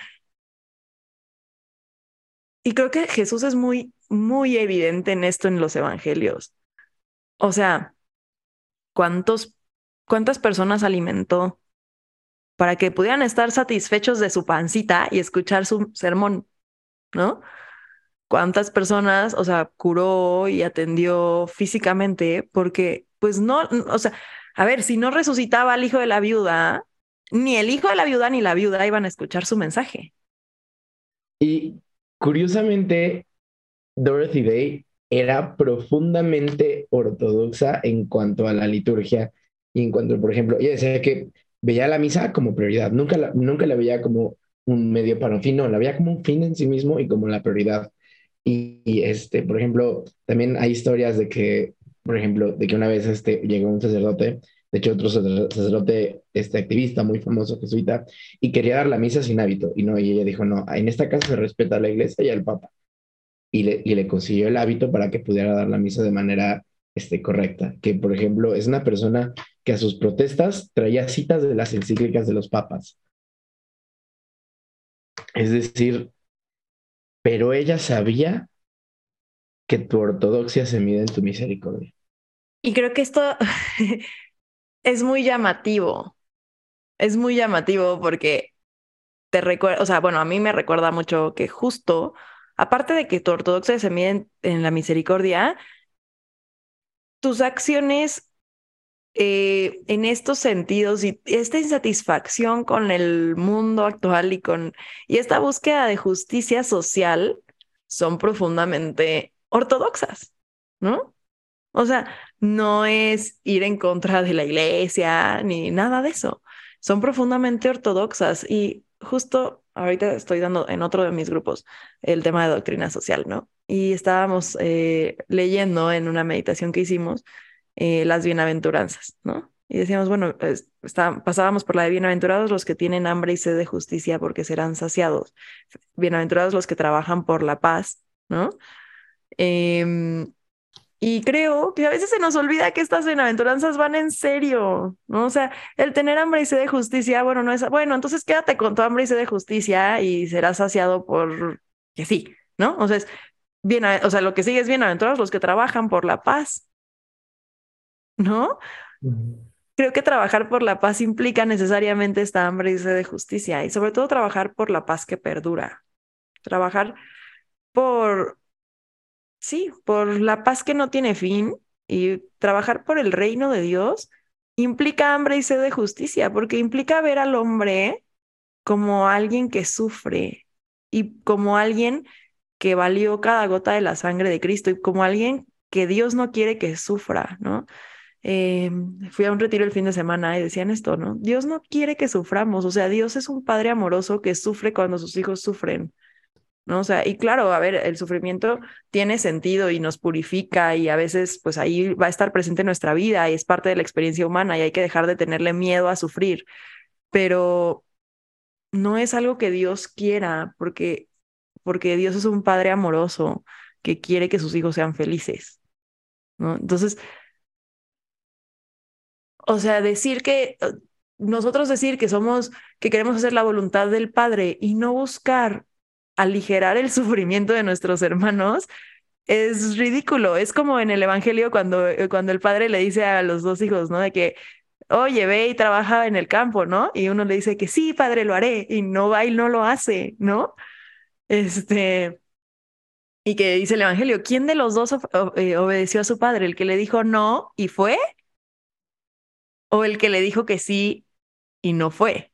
y creo que Jesús es muy, muy evidente en esto en los evangelios. O sea, ¿cuántos, cuántas personas alimentó para que pudieran estar satisfechos de su pancita y escuchar su sermón, ¿no? ¿Cuántas personas, o sea, curó y atendió físicamente? Porque, pues no, o sea, a ver, si no resucitaba al hijo de la viuda, ni el hijo de la viuda ni la viuda iban a escuchar su mensaje. Y curiosamente, Dorothy Day era profundamente ortodoxa en cuanto a la liturgia y en cuanto, por ejemplo, ella decía que veía la misa como prioridad, nunca la, nunca la veía como un medio para un fin, no, la veía como un fin en sí mismo y como la prioridad. Y, y, este, por ejemplo, también hay historias de que por ejemplo, de que una vez este, llegó un sacerdote, de hecho otro sacerdote este, activista muy famoso, jesuita, y quería dar la misa sin hábito, y no, y ella dijo, no, en esta casa se respeta a la iglesia y al papa, y le, y le consiguió el hábito para que pudiera dar la misa de manera este, correcta, que por ejemplo es una persona que a sus protestas traía citas de las encíclicas de los papas. Es decir, pero ella sabía que tu ortodoxia se mide en tu misericordia. Y creo que esto es muy llamativo. Es muy llamativo porque te recuerda, o sea, bueno, a mí me recuerda mucho que justo, aparte de que tu ortodoxia se mide en, la misericordia, tus acciones eh, en estos sentidos y esta insatisfacción con el mundo actual y con y esta búsqueda de justicia social son profundamente ortodoxas, ¿no? O sea, no es ir en contra de la iglesia ni nada de eso. Son profundamente ortodoxas y justo ahorita estoy dando en otro de mis grupos el tema de doctrina social, ¿no? Y estábamos eh, leyendo en una meditación que hicimos eh, las bienaventuranzas, ¿no? Y decíamos, bueno, pasábamos por la de bienaventurados los que tienen hambre y sed de justicia porque serán saciados. Bienaventurados los que trabajan por la paz, ¿no? Em, y creo que a veces se nos olvida que estas bienaventuranzas van en serio, ¿no? O sea, el tener hambre y sed de justicia, bueno, no es, bueno, entonces quédate con tu hambre y sed de justicia y serás saciado por que sí, ¿no? O sea, es bien, o sea, lo que sigue es bienaventurados los que trabajan por la paz, ¿no? Creo que trabajar por la paz implica necesariamente esta hambre y sed de justicia y sobre todo trabajar por la paz que perdura, trabajar por sí, por la paz que no tiene fin y trabajar por el reino de Dios implica hambre y sed de justicia, porque implica ver al hombre como alguien que sufre y como alguien que valió cada gota de la sangre de Cristo y como alguien que Dios no quiere que sufra, ¿no? Eh, fui a un retiro el fin de semana y decían esto, ¿no? Dios no quiere que suframos, o sea, Dios es un padre amoroso que sufre cuando sus hijos sufren, ¿no? O sea, y claro, a ver, el sufrimiento tiene sentido y nos purifica y a veces pues ahí va a estar presente en nuestra vida y es parte de la experiencia humana y hay que dejar de tenerle miedo a sufrir, pero no es algo que Dios quiera porque, porque Dios es un padre amoroso que quiere que sus hijos sean felices, ¿no? Entonces, o sea, decir que nosotros decir que somos, que queremos hacer la voluntad del Padre y no buscar aligerar el sufrimiento de nuestros hermanos, es ridículo. Es como en el Evangelio cuando, eh, cuando el padre le dice a los dos hijos, ¿no? De que, oye, ve y trabaja en el campo, ¿no? Y uno le dice que sí, padre, lo haré, y no va y no lo hace, ¿no? Este, y que dice el Evangelio, ¿quién de los dos eh, obedeció a su padre? ¿El que le dijo no y fue? o el que le dijo que sí y no fue.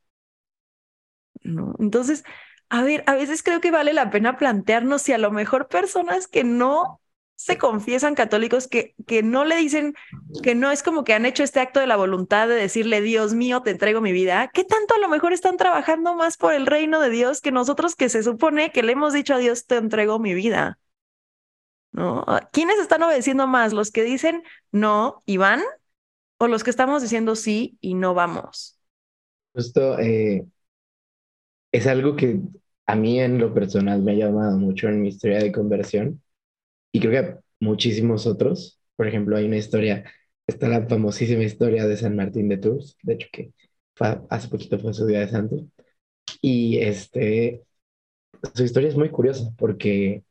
Entonces, a ver, a veces creo que vale la pena plantearnos si a lo mejor personas que no se confiesan católicos, que, que no le dicen, que no es como que han hecho este acto de la voluntad de decirle, Dios mío, te entrego mi vida, ¿qué tanto a lo mejor están trabajando más por el reino de Dios que nosotros que se supone que le hemos dicho a Dios, te entrego mi vida? ¿No? ¿Quiénes están obedeciendo más? ¿Los que dicen no y van o los que estamos diciendo sí y no vamos? Justo eh, es algo que a mí en lo personal me ha llamado mucho en mi historia de conversión y creo que muchísimos otros. Por ejemplo, hay una historia, está la famosísima historia de San Martín de Tours, de hecho que hace poquito fue su día de santo. Y este, su historia es muy curiosa porque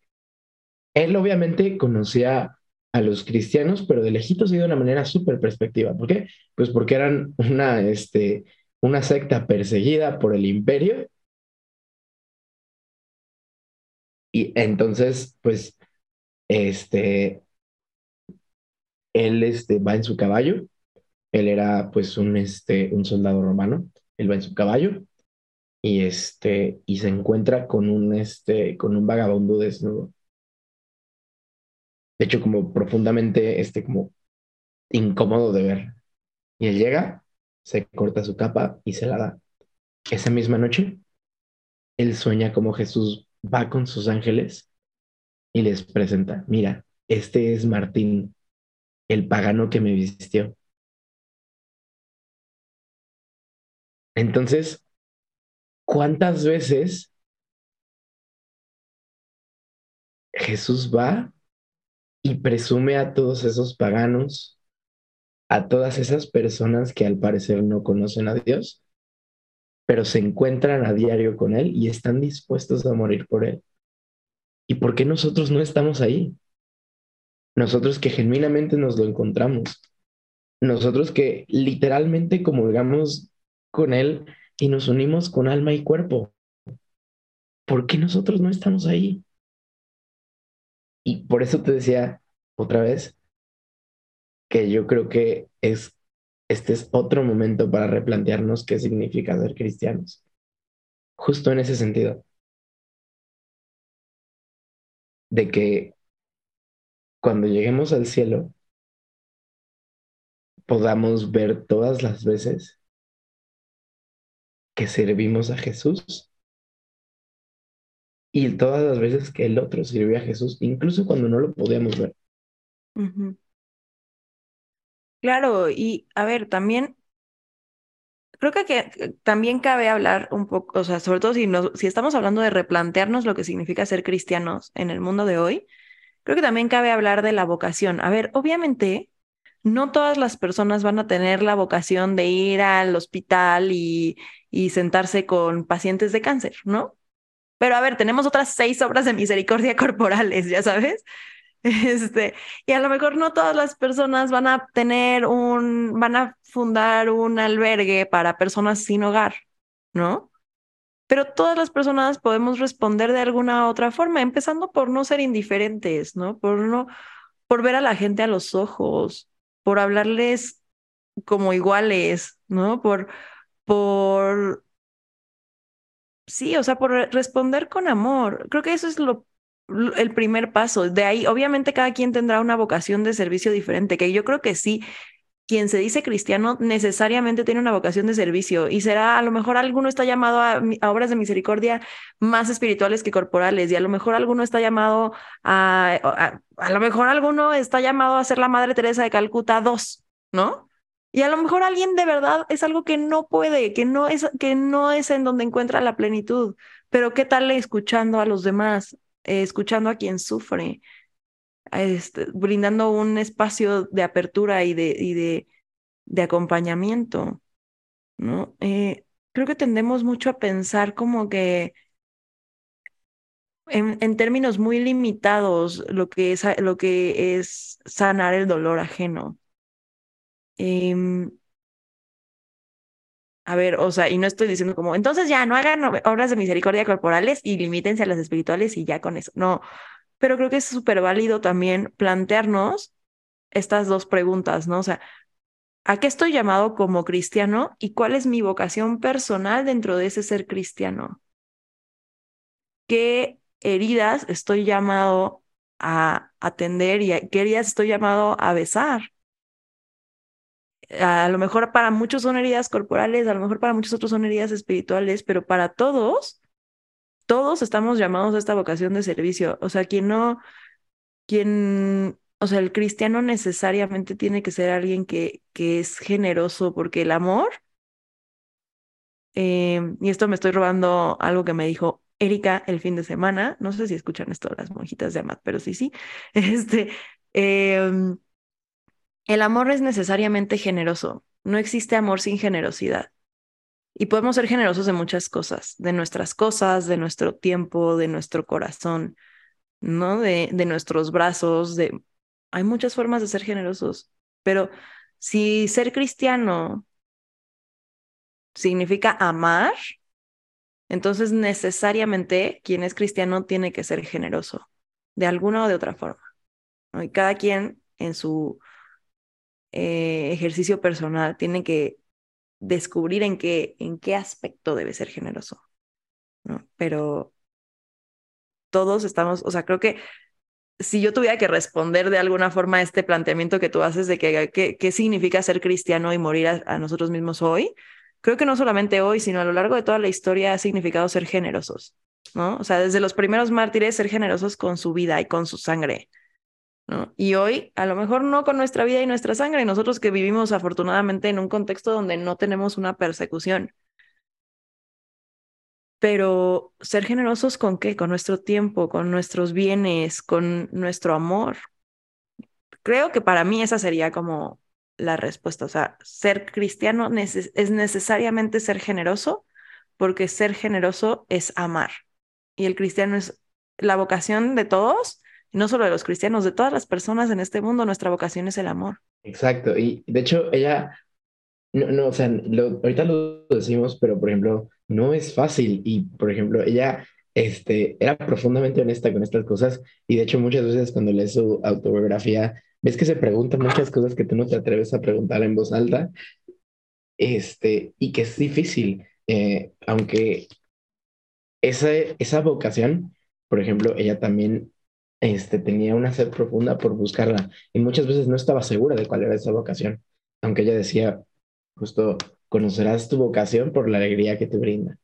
él obviamente conocía a los cristianos, pero de lejitos y de una manera súper perspectiva. ¿Por qué? Pues porque eran una, este, una secta perseguida por el imperio. Y entonces, pues, este, él este, va en su caballo. Él era, pues, un, este, un soldado romano. Él va en su caballo y, este, y se encuentra con un, este, con un vagabundo desnudo de hecho, como profundamente, este, como incómodo de ver. Y él llega, se corta su capa y se la da. Esa misma noche, él sueña como Jesús va con sus ángeles y les presenta, mira, este es Martín, el pagano que me vistió. Entonces, ¿cuántas veces Jesús va y presume a todos esos paganos, a todas esas personas que al parecer no conocen a Dios, pero se encuentran a diario con Él y están dispuestos a morir por Él. ¿Y por qué nosotros no estamos ahí? Nosotros que genuinamente nos lo encontramos. Nosotros que literalmente comulgamos con Él y nos unimos con alma y cuerpo. ¿Por qué nosotros no estamos ahí? Y por eso te decía otra vez que yo creo que es, este es otro momento para replantearnos qué significa ser cristianos. Justo en ese sentido. De que cuando lleguemos al cielo podamos ver todas las veces que servimos a Jesús y todas las veces que el otro sirvió a Jesús, incluso cuando no lo podíamos ver. Claro, y a ver, también creo que, que, también cabe hablar un poco, o sea, sobre todo si, nos, si estamos hablando de replantearnos lo que significa ser cristianos en el mundo de hoy, creo que también cabe hablar de la vocación. A ver, obviamente, no todas las personas van a tener la vocación de ir al hospital y, y sentarse con pacientes de cáncer, ¿no? Pero a ver, tenemos otras seis obras de misericordia corporales, ya sabes. Este, y a lo mejor no todas las personas van a tener un, van a fundar un albergue para personas sin hogar, ¿no? Pero todas las personas podemos responder de alguna otra forma, empezando por no ser indiferentes, ¿no? Por no, por ver a la gente a los ojos, por hablarles como iguales, ¿no? Por, por sí, o sea, por responder con amor. Creo que eso es lo, el primer paso. De ahí, obviamente, cada quien tendrá una vocación de servicio diferente, que yo creo que sí, quien se dice cristiano necesariamente tiene una vocación de servicio y será, a lo mejor alguno está llamado a, obras de misericordia más espirituales que corporales y a lo mejor alguno está llamado a, a, lo mejor alguno está llamado a ser la Madre Teresa de Calcuta 2, ¿no? Y a lo mejor alguien de verdad es algo que no puede, que no es, que no es en donde encuentra la plenitud. Pero ¿qué tal escuchando a los demás, eh, escuchando a quien sufre, este, brindando un espacio de apertura y de, y de, de acompañamiento, ¿no? Eh, creo que tendemos mucho a pensar como que en, en, términos muy limitados lo que, es, lo que es sanar el dolor ajeno. Eh, a ver, o sea, y no estoy diciendo como, entonces ya no hagan obras de misericordia corporales y limítense a las espirituales y ya con eso. No, pero creo que es súper válido también plantearnos estas dos preguntas, ¿no? O sea, ¿a qué estoy llamado como cristiano y cuál es mi vocación personal dentro de ese ser cristiano? ¿Qué heridas estoy llamado a atender y qué heridas estoy llamado a besar? A lo mejor para muchos son heridas corporales, a lo mejor para muchos otros son heridas espirituales, pero para todos todos estamos llamados a esta vocación de servicio. O sea, quien no, quien, o sea, el cristiano necesariamente tiene que ser alguien que, que es generoso, porque el amor, eh, y esto me estoy robando algo que me dijo Erika el fin de semana, no sé si escuchan esto las monjitas de Amat, pero sí, sí, este, eh, el amor es necesariamente generoso, no existe amor sin generosidad. Y podemos ser generosos de muchas cosas, de nuestras cosas, de nuestro tiempo, de nuestro corazón, ¿no? De, de nuestros brazos, de... Hay muchas formas de ser generosos, pero si ser cristiano significa amar, entonces necesariamente quien es cristiano tiene que ser generoso, de alguna o de otra forma. Y cada quien en su eh, ejercicio personal tiene que descubrir en qué, en qué aspecto debe ser generoso. Pero todos estamos, o sea, creo que si yo tuviera que responder de alguna forma a este planteamiento que tú haces de que, qué significa ser cristiano y morir a, nosotros mismos hoy, creo que no solamente hoy, sino a lo largo de toda la historia ha significado ser generosos, ¿no? O sea, desde los primeros mártires, ser generosos con su vida y con su sangre, y hoy, a lo mejor no con nuestra vida y nuestra sangre, nosotros que vivimos afortunadamente en un contexto donde no tenemos una persecución. Pero ser generosos con qué? Con nuestro tiempo, con nuestros bienes, con nuestro amor. Creo que para mí esa sería como la respuesta. O sea, ser cristiano es necesariamente ser generoso, porque ser generoso es amar. Y el cristiano es la vocación de todos no solo de los cristianos, de todas las personas en este mundo, nuestra vocación es el amor. Exacto, y de hecho ella, no, no o sea, ahorita lo decimos, pero por ejemplo, no es fácil y por ejemplo, ella este, era profundamente honesta con estas cosas y de hecho muchas veces cuando lees su autobiografía, ves que se pregunta muchas cosas que tú no te atreves a preguntar en voz alta, este, y que es difícil, eh, aunque esa, esa vocación, por ejemplo, ella también este, tenía una sed profunda por buscarla y muchas veces no estaba segura de cuál era esa vocación, aunque ella decía, justo, conocerás tu vocación por la alegría que te brinda.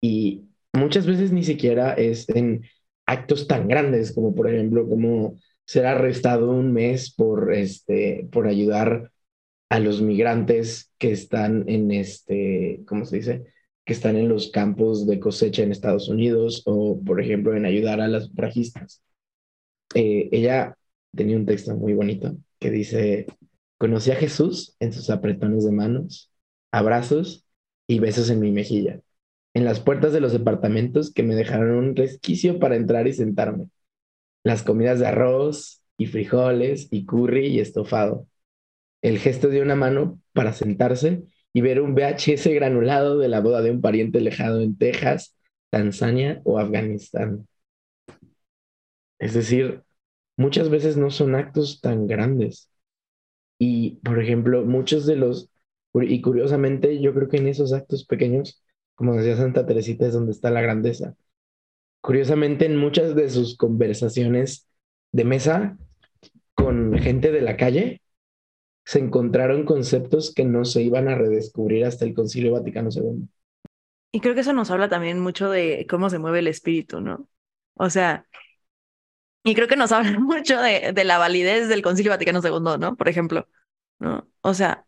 Y muchas veces ni siquiera es en actos tan grandes como, por ejemplo, como ser arrestado un mes por, este, por ayudar a los migrantes que están en este, ¿cómo se dice? que están en los campos de cosecha en Estados Unidos o, por ejemplo, en ayudar a las sufragistas. Eh, ella tenía un texto muy bonito que dice, conocí a Jesús en sus apretones de manos, abrazos y besos en mi mejilla, en las puertas de los departamentos que me dejaron un resquicio para entrar y sentarme, las comidas de arroz y frijoles y curry y estofado, el gesto de una mano para sentarse y ver un VHS granulado de la boda de un pariente lejano en Texas, Tanzania o Afganistán. Es decir, muchas veces no son actos tan grandes. Y, por ejemplo, muchos de los, y curiosamente, yo creo que en esos actos pequeños como decía Santa Teresita, es donde está la grandeza. Curiosamente, en muchas de sus conversaciones de mesa con gente de la calle, se encontraron conceptos que no se iban a redescubrir hasta el Concilio Vaticano II. Y creo que eso nos habla también mucho de cómo se mueve el espíritu, ¿no? O sea, y creo que nos habla mucho de, de la validez del Concilio Vaticano II, ¿no? Por ejemplo, ¿no? O sea,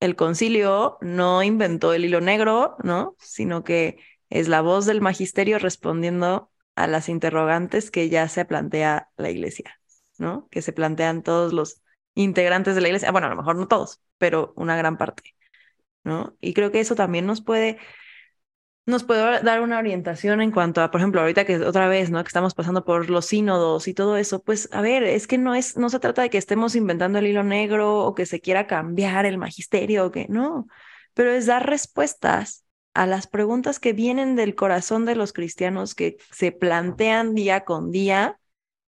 el concilio no inventó el hilo negro, ¿no? Sino que es la voz del magisterio respondiendo a las interrogantes que ya se plantea la iglesia, ¿no? Que se plantean todos los integrantes de la iglesia, bueno, a lo mejor no todos, pero una gran parte, ¿no? Y creo que eso también nos puede nos puede dar una orientación en cuanto a, por ejemplo, ahorita que otra vez, ¿no? Que estamos pasando por los sínodos y todo eso, pues a ver, es que no es, no se trata de que estemos inventando el hilo negro o que se quiera cambiar el magisterio o que no, pero es dar respuestas a las preguntas que vienen del corazón de los cristianos que se plantean día con día,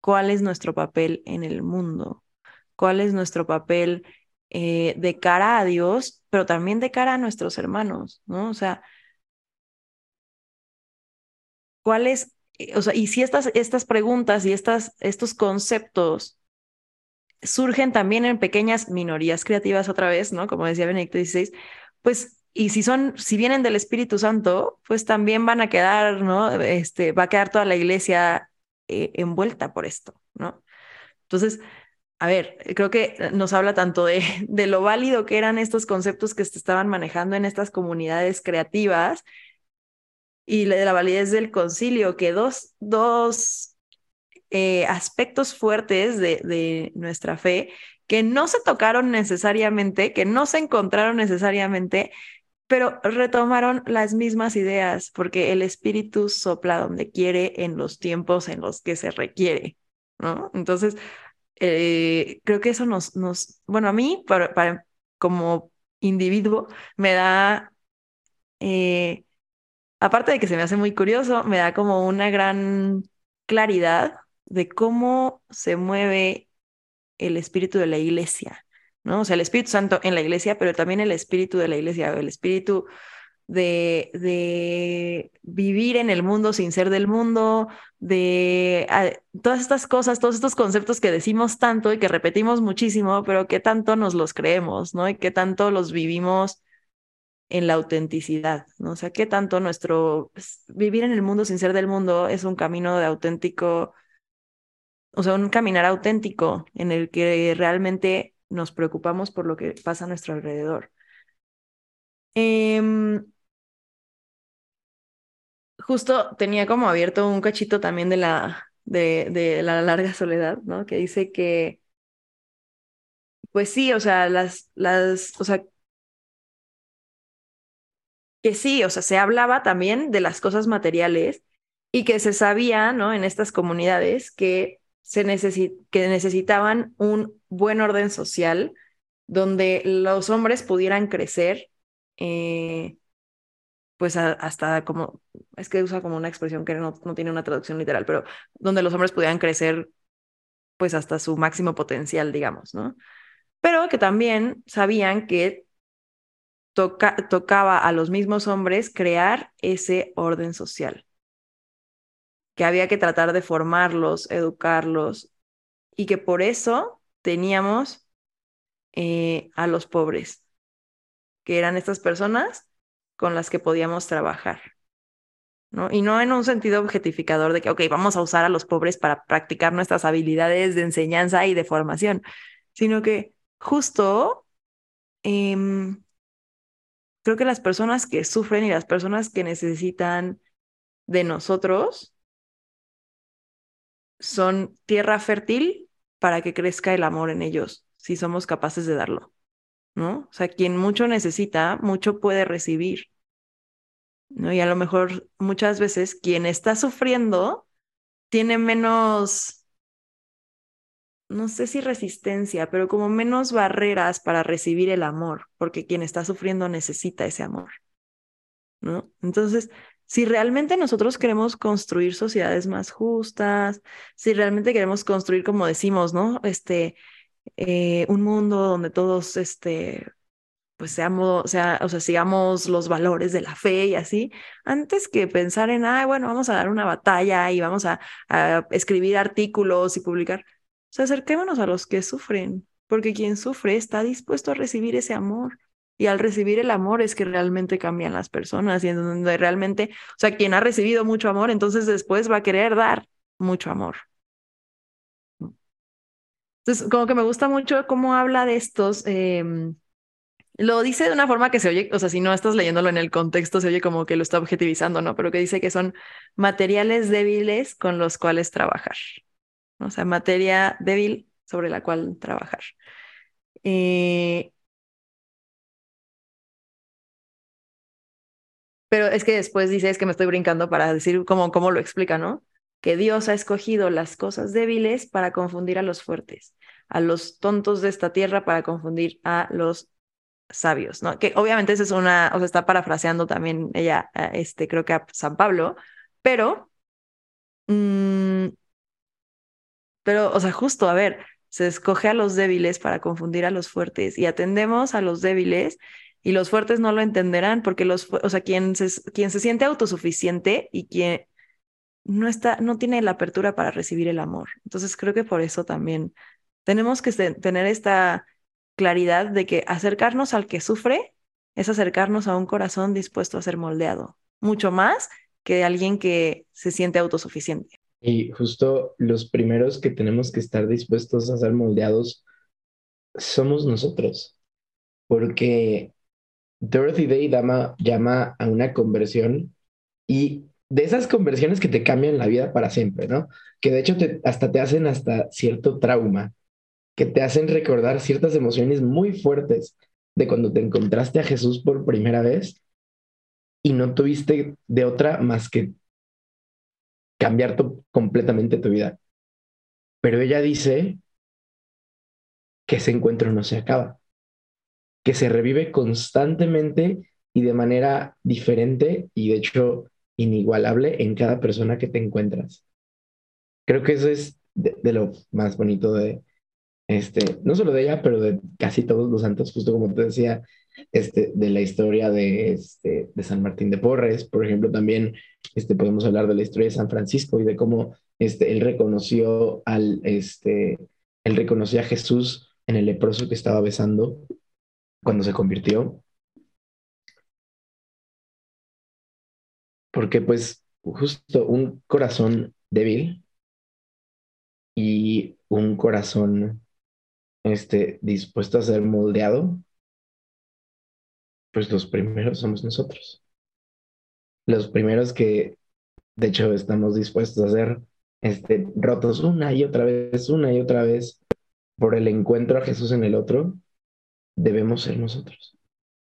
cuál es nuestro papel en el mundo, cuál es nuestro papel eh, de cara a Dios, pero también de cara a nuestros hermanos, ¿no? O sea, ¿Cuáles, eh, o sea, y si estas, estas preguntas y estas, estos conceptos surgen también en pequeñas minorías creativas otra vez, ¿no? Como decía Benedicto XVI, pues, y si son, si vienen del Espíritu Santo, pues también van a quedar, ¿no? Este, va a quedar toda la iglesia eh, envuelta por esto, ¿no? Entonces, a ver, creo que nos habla tanto de, de lo válido que eran estos conceptos que se estaban manejando en estas comunidades creativas y de la validez del concilio, que dos, dos eh, aspectos fuertes de, de nuestra fe que no se tocaron necesariamente, que no se encontraron necesariamente, pero retomaron las mismas ideas, porque el espíritu sopla donde quiere en los tiempos en los que se requiere, ¿no? Entonces, eh, creo que eso nos, nos, bueno, a mí, para, para como individuo, me da eh, aparte de que se me hace muy curioso, me da como una gran claridad de cómo se mueve el espíritu de la iglesia, ¿no? O sea, el Espíritu Santo en la iglesia, pero también el espíritu de la iglesia, el espíritu de, vivir en el mundo sin ser del mundo, de ah, todas estas cosas, todos estos conceptos que decimos tanto y que repetimos muchísimo, pero que tanto nos los creemos, ¿no? Y que tanto los vivimos en la autenticidad, ¿no? O sea, qué tanto nuestro pues, vivir en el mundo sin ser del mundo es un camino de auténtico, o sea, un caminar auténtico en el que realmente nos preocupamos por lo que pasa a nuestro alrededor. Em, justo tenía como abierto un cachito también de la, de, de la larga soledad, ¿no? Que dice que, pues sí, o sea, las, las, o sea, que sí, o sea, se hablaba también de las cosas materiales y que se sabía, ¿no? En estas comunidades que, se que necesitaban un buen orden social donde los hombres pudieran crecer, eh, pues hasta como, es que usa como una expresión que no, no tiene una traducción literal, pero donde los hombres pudieran crecer pues hasta su máximo potencial, digamos, ¿no? Pero que también sabían que tocaba a los mismos hombres crear ese orden social, que había que tratar de formarlos, educarlos, y que por eso teníamos eh, a los pobres, que eran estas personas con las que podíamos trabajar. Y no en un sentido objetificador de que, ok, vamos a usar a los pobres para practicar nuestras habilidades de enseñanza y de formación, sino que justo em, creo que las personas que sufren y las personas que necesitan de nosotros son tierra fértil para que crezca el amor en ellos, si somos capaces de darlo, ¿no? O sea, quien mucho necesita, mucho puede recibir, ¿no? Y a lo mejor muchas veces quien está sufriendo tiene menos no sé si resistencia, pero como menos barreras para recibir el amor, porque quien está sufriendo necesita ese amor, ¿no? Entonces, si realmente nosotros queremos construir sociedades más justas, si realmente queremos construir, como decimos, ¿no? Este, eh, un mundo donde todos, este, pues seamos, sea, o sea, sigamos los valores de la fe y así, antes que pensar en, ah, bueno, vamos a dar una batalla y vamos a, a escribir artículos y publicar. Sea, acerquémonos a los que sufren, porque quien sufre está dispuesto a recibir ese amor. Y al recibir el amor es que realmente cambian las personas y en donde realmente, o sea, quien ha recibido mucho amor, entonces después va a querer dar mucho amor. Entonces, como que me gusta mucho cómo habla de estos, em, lo dice de una forma que se oye, o sea, si no estás leyéndolo en el contexto, se oye como que lo está objetivizando, ¿no? Pero que dice que son materiales débiles con los cuales trabajar. O sea, materia débil sobre la cual trabajar. Eh, pero es que después dice, es que me estoy brincando para decir cómo, cómo lo explica, ¿no? Que Dios ha escogido las cosas débiles para confundir a los fuertes, a los tontos de esta tierra para confundir a los sabios, ¿no? Que obviamente esa es una, o sea, está parafraseando también ella, este, creo que a San Pablo, pero, mm, pero, o sea, justo, a ver, se escoge a los débiles para confundir a los fuertes y atendemos a los débiles y los fuertes no lo entenderán porque los, o sea, quien se, quien se siente autosuficiente y quien no está, no tiene la apertura para recibir el amor. Entonces creo que por eso también tenemos que tener esta claridad de que acercarnos al que sufre es acercarnos a un corazón dispuesto a ser moldeado, mucho más que alguien que se siente autosuficiente. Y justo los primeros que tenemos que estar dispuestos a ser moldeados somos nosotros, porque Dorothy Day llama, llama a una conversión y de esas conversiones que te cambian la vida para siempre, ¿no? Que de hecho te, hasta te hacen hasta cierto trauma que te hacen recordar ciertas emociones muy fuertes de cuando te encontraste a Jesús por primera vez y no tuviste de otra más que cambiar completamente tu vida. Pero ella dice que ese encuentro no se acaba, que se revive constantemente y de manera diferente y de hecho inigualable en cada persona que te encuentras. Creo que eso es de lo más bonito de, este, no solo de ella, pero de casi todos los santos, justo como te decía, este, de la historia de, este, de San Martín de Porres, por ejemplo, también este, podemos hablar de la historia de San Francisco y de cómo este, él reconoció al, este, él reconoció a Jesús en el leproso que estaba besando cuando se convirtió. Porque pues justo un corazón débil y un corazón este, dispuesto a ser moldeado, pues los primeros somos nosotros. Los primeros que, de hecho, estamos dispuestos a ser este, rotos una y otra vez, una y otra vez, por el encuentro a Jesús en el otro, debemos ser nosotros.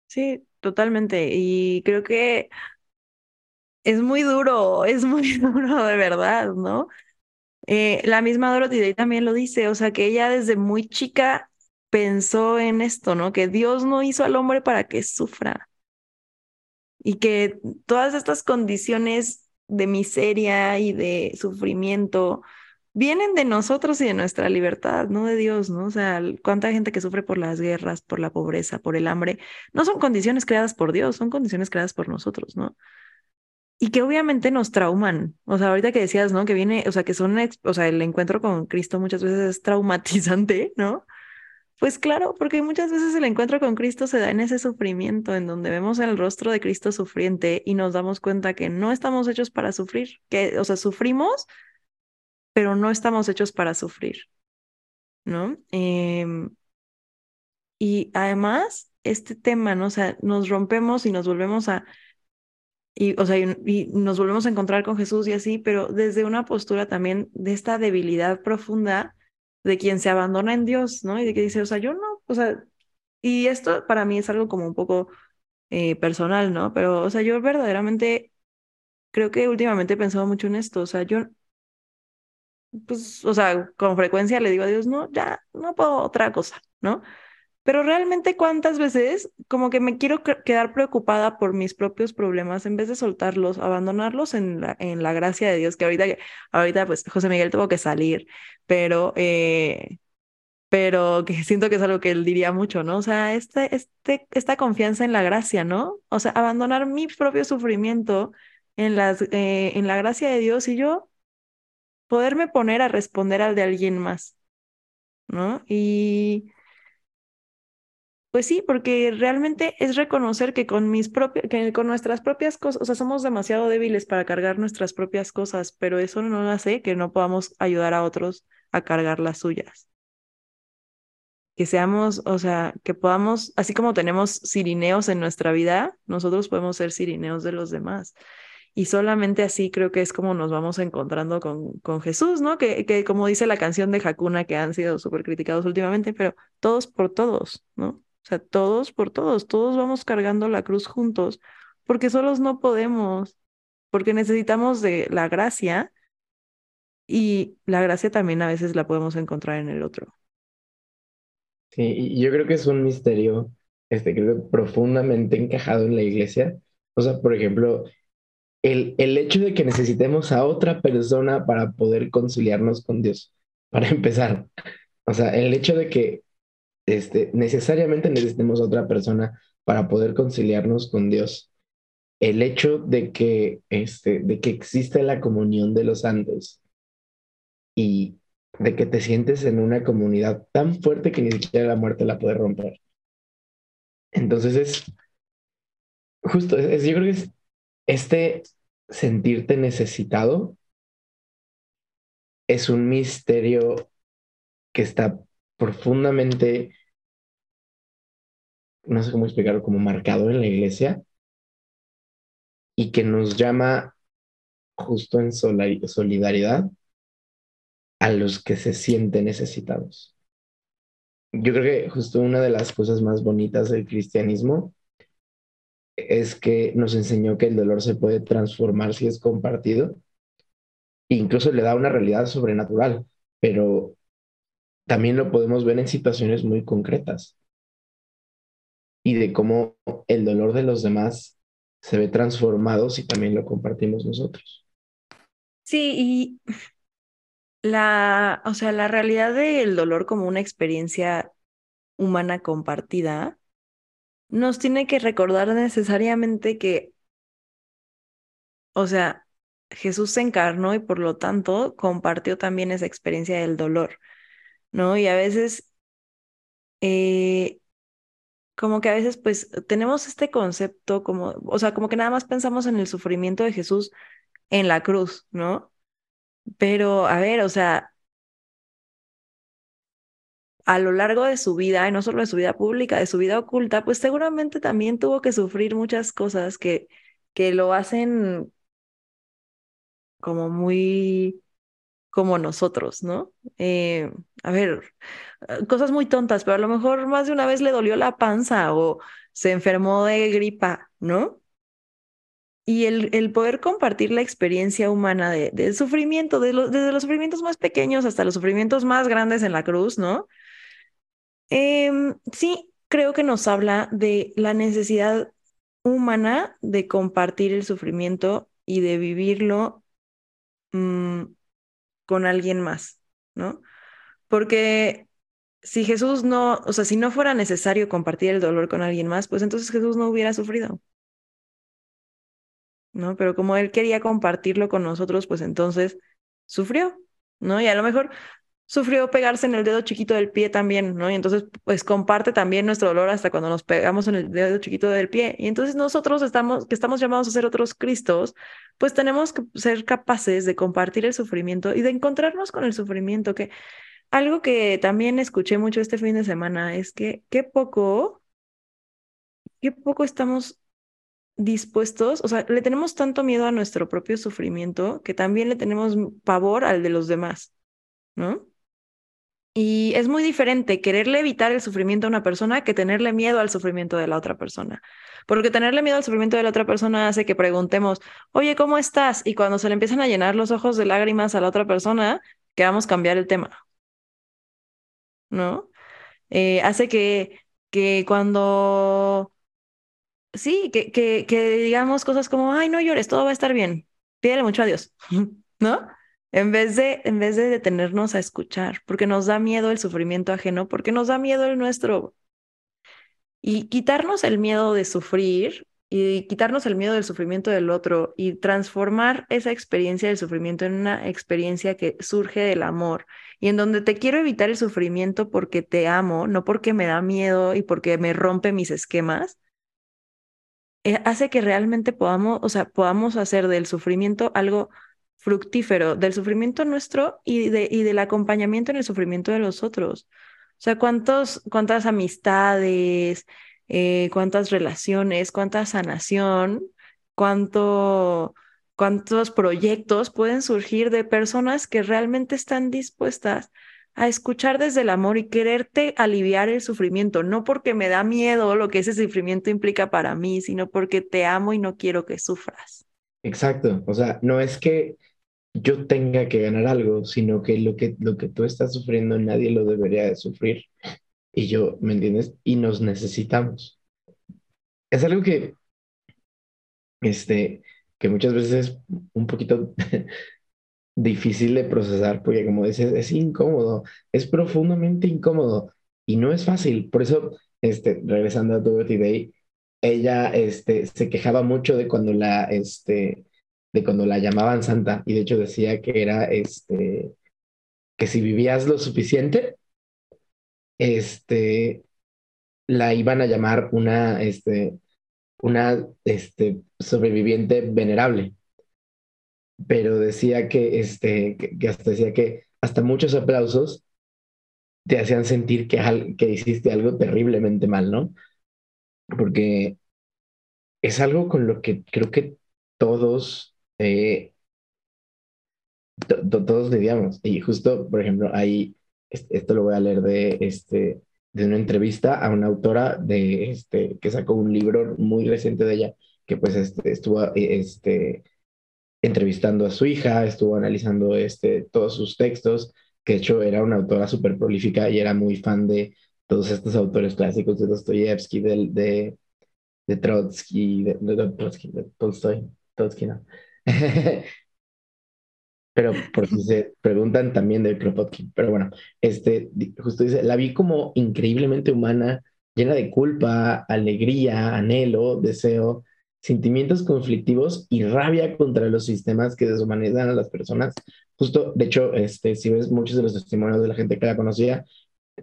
Sí, totalmente. Y creo que es muy duro, es muy duro de verdad, ¿no? Eh, la misma Dorothy Day también lo dice, o sea, que ella desde muy chica pensó en esto, ¿no? Que Dios no hizo al hombre para que sufra y que todas estas condiciones de miseria y de sufrimiento vienen de nosotros y de nuestra libertad, no de Dios, ¿no? O sea, cuánta gente que sufre por las guerras, por la pobreza, por el hambre, no son condiciones creadas por Dios, son condiciones creadas por nosotros, ¿no? y que obviamente nos trauman. O sea, ahorita que decías, ¿no? Que viene, o sea, que son, o sea, el encuentro con Cristo muchas veces es traumatizante, ¿no? Pues claro, porque muchas veces el encuentro con Cristo se da en ese sufrimiento, en donde vemos el rostro de Cristo sufriente y nos damos cuenta que no estamos hechos para sufrir, que, o sea, sufrimos, pero no estamos hechos para sufrir, ¿no? Em, y además, este tema, ¿no? O sea, nos rompemos y nos volvemos a y, o sea, y, nos volvemos a encontrar con Jesús y así, pero desde una postura también de esta debilidad profunda de quien se abandona en Dios, ¿no? Y de que dice, o sea, yo no, o sea, y esto para mí es algo como un poco eh, personal, ¿no? Pero, o sea, yo verdaderamente creo que últimamente he pensado mucho en esto, o sea, yo, pues, o sea, con frecuencia le digo a Dios, no, ya, no puedo otra cosa, ¿no? Pero realmente cuántas veces como que me quiero quedar preocupada por mis propios problemas en vez de soltarlos, abandonarlos en la, en la gracia de Dios, que ahorita, ahorita pues José Miguel tuvo que salir, pero, eh, pero que siento que es algo que él diría mucho, ¿no? O sea, este, este, esta confianza en la gracia, ¿no? O sea, abandonar mi propio sufrimiento en, las, eh, en la gracia de Dios y yo poderme poner a responder al de alguien más, ¿no? Y pues sí, porque realmente es reconocer que con mis propias, que con nuestras propias cosas, o sea, somos demasiado débiles para cargar nuestras propias cosas, pero eso no hace que no podamos ayudar a otros a cargar las suyas. Que seamos, o sea, que podamos, así como tenemos sirineos en nuestra vida, nosotros podemos ser sirineos de los demás. Y solamente así creo que es como nos vamos encontrando con, con Jesús, ¿no? Que, que como dice la canción de Hakuna, que han sido súper criticados últimamente, pero todos por todos, ¿no? Sea, todos por todos, todos vamos cargando la cruz juntos, porque solos no podemos, porque necesitamos de la gracia y la gracia también a veces la podemos encontrar en el otro. Sí, yo creo que es un misterio, este, creo que profundamente encajado en la iglesia. O sea, por ejemplo, el, el hecho de que necesitemos a otra persona para poder conciliarnos con Dios, para empezar. O sea, el hecho de que este, necesariamente necesitemos otra persona para poder conciliarnos con Dios. El hecho de que, este, de que existe la comunión de los santos y de que te sientes en una comunidad tan fuerte que ni siquiera la muerte la puede romper. Entonces es justo, es, yo creo que es este sentirte necesitado es un misterio que está profundamente, no sé cómo explicarlo, como marcado en la iglesia y que nos llama justo en solidaridad a los que se sienten necesitados. Yo creo que justo una de las cosas más bonitas del cristianismo es que nos enseñó que el dolor se puede transformar si es compartido. Incluso le da una realidad sobrenatural, pero también lo podemos ver en situaciones muy concretas y de cómo el dolor de los demás se ve transformado si también lo compartimos nosotros. Sí, y la, o sea, la realidad del dolor como una experiencia humana compartida nos tiene que recordar necesariamente que, o sea, Jesús se encarnó y por lo tanto compartió también esa experiencia del dolor. ¿No? Y a veces, eh, como que a veces, pues, tenemos este concepto como, o sea, como que nada más pensamos en el sufrimiento de Jesús en la cruz, ¿no? Pero, a ver, o sea, a lo largo de su vida, y no solo de su vida pública, de su vida oculta, pues seguramente también tuvo que sufrir muchas cosas que, que lo hacen como muy como nosotros, ¿no? Eh, a ver, eh, cosas muy tontas, pero a lo mejor más de una vez le dolió la panza o se enfermó de gripa, ¿no? Y el, poder compartir la experiencia humana de, del sufrimiento, de desde los sufrimientos más pequeños hasta los sufrimientos más grandes en la cruz, ¿no? Em, sí, creo que nos habla de la necesidad humana de compartir el sufrimiento y de vivirlo mm, con alguien más, ¿no? Porque si Jesús no, o sea, si no fuera necesario compartir el dolor con alguien más, pues entonces Jesús no hubiera sufrido. ¿No? Pero como él quería compartirlo con nosotros, pues entonces sufrió, ¿no? Y a lo mejor sufrió pegarse en el dedo chiquito del pie también, ¿no? Y entonces, pues comparte también nuestro dolor hasta cuando nos pegamos en el dedo chiquito del pie. Y entonces nosotros estamos, que estamos llamados a ser otros Cristos, pues tenemos que ser capaces de compartir el sufrimiento y de encontrarnos con el sufrimiento, que algo que también escuché mucho este fin de semana es que qué poco, qué poco estamos dispuestos, o sea, le tenemos tanto miedo a nuestro propio sufrimiento que también le tenemos pavor al de los demás, ¿no? Y es muy diferente quererle evitar el sufrimiento a una persona que tenerle miedo al sufrimiento de la otra persona. Porque tenerle miedo al sufrimiento de la otra persona hace que preguntemos, oye, ¿cómo estás? Y cuando se le empiezan a llenar los ojos de lágrimas a la otra persona, queramos cambiar el tema. ¿No? Eh, hace que, que cuando... Sí, que, que, que digamos cosas como, ay, no llores, todo va a estar bien. Pídele mucho a Dios, ¿no? En vez de, en vez de detenernos a escuchar, porque nos da miedo el sufrimiento ajeno, porque nos da miedo el nuestro. Y quitarnos el miedo de sufrir y quitarnos el miedo del sufrimiento del otro y transformar esa experiencia del sufrimiento en una experiencia que surge del amor y en donde te quiero evitar el sufrimiento porque te amo, no porque me da miedo y porque me rompe mis esquemas, eh, hace que realmente podamos, o sea, podamos hacer del sufrimiento algo fructífero, del sufrimiento nuestro y, de, y del acompañamiento en el sufrimiento de los otros. O sea, ¿cuántos, cuántas amistades, eh, cuántas relaciones, cuánta sanación, cuánto, cuántos proyectos pueden surgir de personas que realmente están dispuestas a escuchar desde el amor y quererte aliviar el sufrimiento, no porque me da miedo lo que ese sufrimiento implica para mí, sino porque te amo y no quiero que sufras. Exacto, o sea, no es que yo tenga que ganar algo, sino que lo que, lo que tú estás sufriendo nadie lo debería de sufrir. Y yo, ¿me entiendes? Y nos necesitamos. Es algo que, este, que muchas veces es un poquito difícil de procesar, porque como dices, es incómodo, es profundamente incómodo y no es fácil. Por eso, este, regresando a Dorothy Day, ella este, se quejaba mucho de cuando la, este, de cuando la llamaban santa y de hecho decía que era este que si vivías lo suficiente este la iban a llamar una este una este sobreviviente venerable pero decía que este que, hasta decía que hasta muchos aplausos te hacían sentir que, que hiciste algo terriblemente mal, ¿no? Porque es algo con lo que creo que todos eh, todos lidiamos. Y justo, por ejemplo, ahí, esto lo voy a leer de, este, de una entrevista a una autora de, este, que sacó un libro muy reciente de ella, que pues este, estuvo este, entrevistando a su hija, estuvo analizando este, todos sus textos, que de hecho era una autora súper prolífica y era muy fan de todos estos autores clásicos de Dostoyevsky, de, de, de Trotsky, de, de, Trotsky, de Tolstoy, Trotsky, ¿no? Pero por si se preguntan también de Kropotkin. Pero bueno, este, justo dice, la vi como increíblemente humana, llena de culpa, alegría, anhelo, deseo, sentimientos conflictivos y rabia contra los sistemas que deshumanizan a las personas. Justo, de hecho, este, si ves muchos de los testimonios de la gente que la conocía,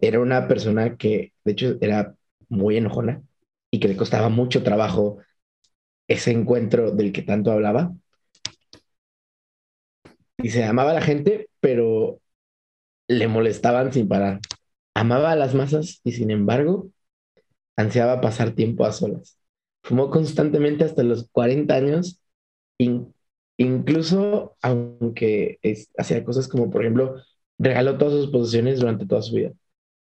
era una persona que, de hecho, era muy enojona y que le costaba mucho trabajo ese encuentro del que tanto hablaba y se amaba a la gente, pero le molestaban sin parar. Amaba a las masas y sin embargo ansiaba pasar tiempo a solas. Fumó constantemente hasta los 40 años, incluso aunque hacía cosas como, por ejemplo, regaló todas sus posesiones durante toda su vida.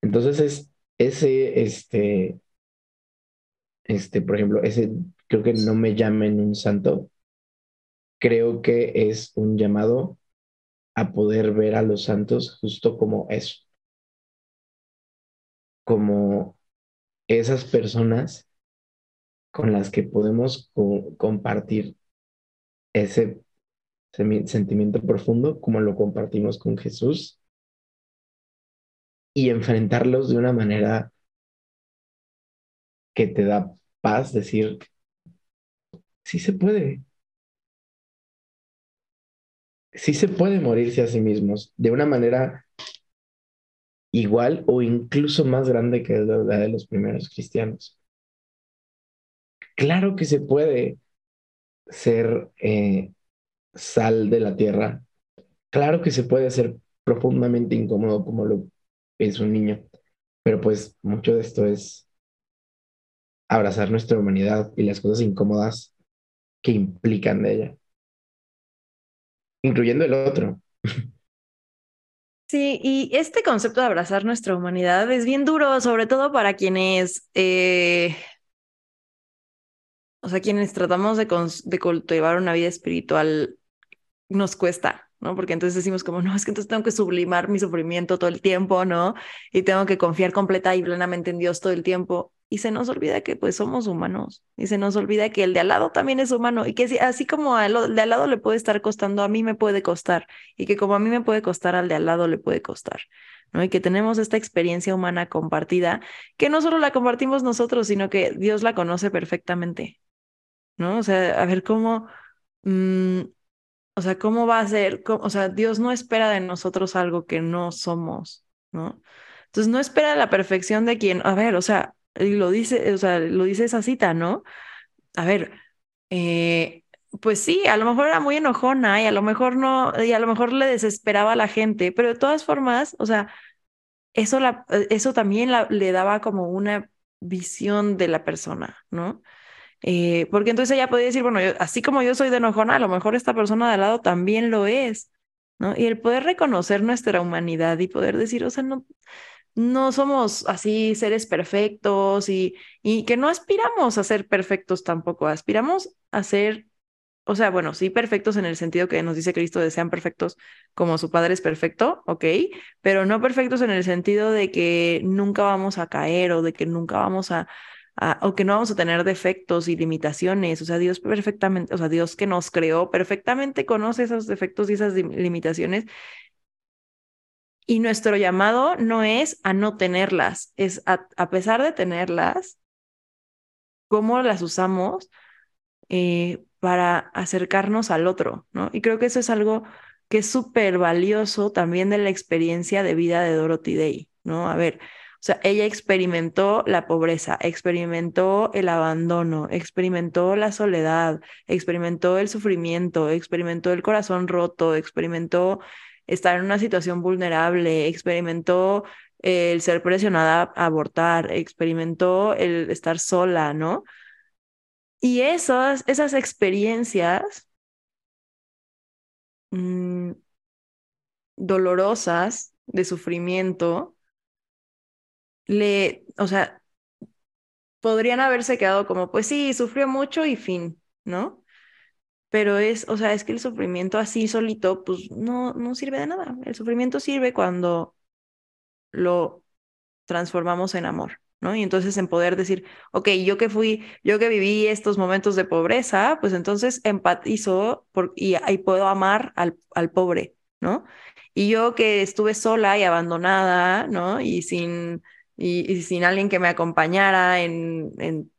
Entonces es ese, este, este, por ejemplo, ese, creo que no me llamen un santo, creo que es un llamado a poder ver a los santos justo como eso, como esas personas con las que podemos compartir ese sentimiento profundo como lo compartimos con Jesús y enfrentarlos de una manera que te da paz, decir, sí se puede, sí se puede morirse a sí mismos de una manera igual o incluso más grande que la de los primeros cristianos. Claro que se puede ser eh, sal de la tierra. Claro que se puede ser profundamente incómodo como lo es un niño. Pero pues mucho de esto es abrazar nuestra humanidad y las cosas incómodas que implican de ella incluyendo el otro. Sí, y este concepto de abrazar nuestra humanidad es bien duro, sobre todo para quienes, eh, o sea, quienes tratamos de, de cultivar una vida espiritual, nos cuesta, ¿no? Porque entonces decimos como, no, es que entonces tengo que sublimar mi sufrimiento todo el tiempo, ¿no? Y tengo que confiar completa y plenamente en Dios todo el tiempo. Y se nos olvida que pues somos humanos y se nos olvida que el de al lado también es humano y que así como al de al lado le puede estar costando, a mí me puede costar y que como a mí me puede costar, al de al lado le puede costar. ¿no? Y que tenemos esta experiencia humana compartida, que no solo la compartimos nosotros, sino que Dios la conoce perfectamente, ¿no? O sea, a ver cómo, mm, o sea, cómo va a ser, o sea, Dios no espera de nosotros algo que no somos, ¿no? Entonces no espera la perfección de quien, a ver, o sea, lo dice, o sea, lo dice esa cita, ¿no? A ver, eh, pues sí, a lo mejor era muy enojona y a lo mejor no, y a lo mejor le desesperaba a la gente, pero de todas formas, o sea, eso, la, eso también le daba como una visión de la persona, ¿no? Eh, porque entonces ella podía decir, bueno, así como yo soy de enojona, a lo mejor esta persona de al lado también lo es, ¿no? Y el poder reconocer nuestra humanidad y poder decir, o sea, no, no somos así seres perfectos y, y que no aspiramos a ser perfectos tampoco, aspiramos a ser, o sea, bueno, sí perfectos en el sentido que nos dice Cristo de sean perfectos como su Padre es perfecto, ok, pero no perfectos en el sentido de que nunca vamos a caer o de que nunca vamos a, o que no vamos a tener defectos y limitaciones, o sea, Dios perfectamente, o sea, Dios que nos creó perfectamente conoce esos defectos y esas limitaciones y nuestro llamado no es a no tenerlas, es a, pesar de tenerlas, cómo las usamos eh, para acercarnos al otro, ¿no? Y creo que eso es algo que es súper valioso también de la experiencia de vida de Dorothy Day, ¿no? A ver, o sea, ella experimentó la pobreza, experimentó el abandono, experimentó la soledad, experimentó el sufrimiento, experimentó el corazón roto, experimentó estar en una situación vulnerable, experimentó el ser presionada a abortar, experimentó el estar sola, ¿no? Y esas, esas experiencias mm, dolorosas de sufrimiento, le, o sea, podrían haberse quedado como, pues sí, sufrió mucho y fin, ¿no? Pero es, o sea, es que el sufrimiento así solito, pues no, no sirve de nada. El sufrimiento sirve cuando lo transformamos en amor, ¿no? Y entonces en poder decir, ok, yo que fui, yo que viví estos momentos de pobreza, pues entonces empatizo y, y puedo amar al, al pobre, ¿no? Y yo que estuve sola y abandonada, ¿no? Y sin, y, sin alguien que me acompañara en, en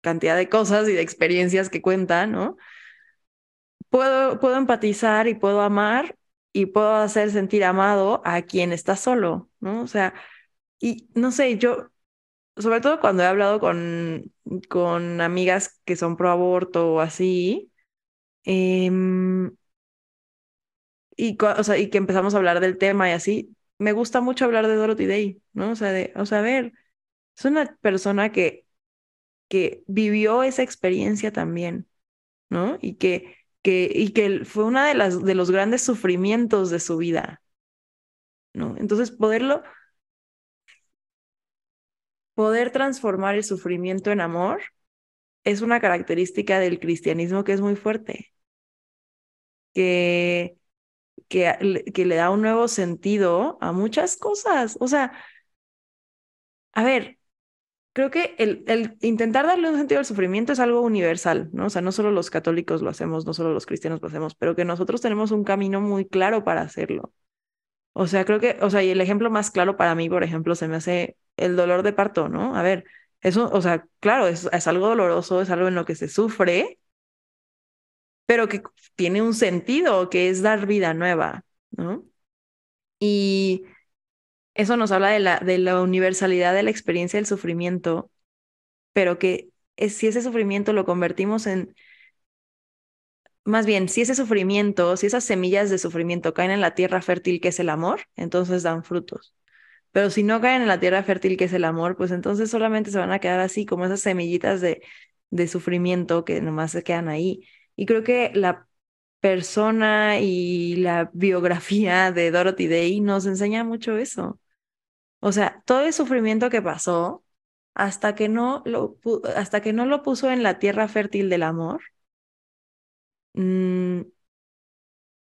cantidad de cosas y de experiencias que cuentan, ¿no? Puedo, puedo empatizar y puedo amar y puedo hacer sentir amado a quien está solo, ¿no? O sea, y no sé, yo, sobre todo cuando he hablado con, con amigas que son pro aborto o así, em, y, o sea, y que empezamos a hablar del tema y así, me gusta mucho hablar de Dorothy Day, ¿no? O sea, de, o sea, ver, es una persona que, que vivió esa experiencia también, ¿no? Y que que, y que fue uno de, las, de los grandes sufrimientos de su vida, ¿no? Entonces, poderlo, poder transformar el sufrimiento en amor es una característica del cristianismo que es muy fuerte, que, que, que le da un nuevo sentido a muchas cosas. O sea, a ver, creo que el, intentar darle un sentido al sufrimiento es algo universal, ¿no? O sea, no solo los católicos lo hacemos, no solo los cristianos lo hacemos, pero que nosotros tenemos un camino muy claro para hacerlo. O sea, creo que, o sea, y el ejemplo más claro para mí, por ejemplo, se me hace el dolor de parto, ¿no? A ver, eso, o sea, claro, es, es algo doloroso, es algo en lo que se sufre, pero que tiene un sentido, que es dar vida nueva, ¿no? Y eso nos habla de la, de la universalidad de la experiencia del sufrimiento, pero que si ese sufrimiento lo convertimos en, más bien, si ese sufrimiento, si esas semillas de sufrimiento caen en la tierra fértil que es el amor, entonces dan frutos. Pero si no caen en la tierra fértil que es el amor, pues entonces solamente se van a quedar así como esas semillitas de, de sufrimiento que nomás se quedan ahí. Y creo que la persona y la biografía de Dorothy Day nos enseña mucho eso. O sea, todo el sufrimiento que pasó hasta que no lo, hasta que no lo puso en la tierra fértil del amor, mm,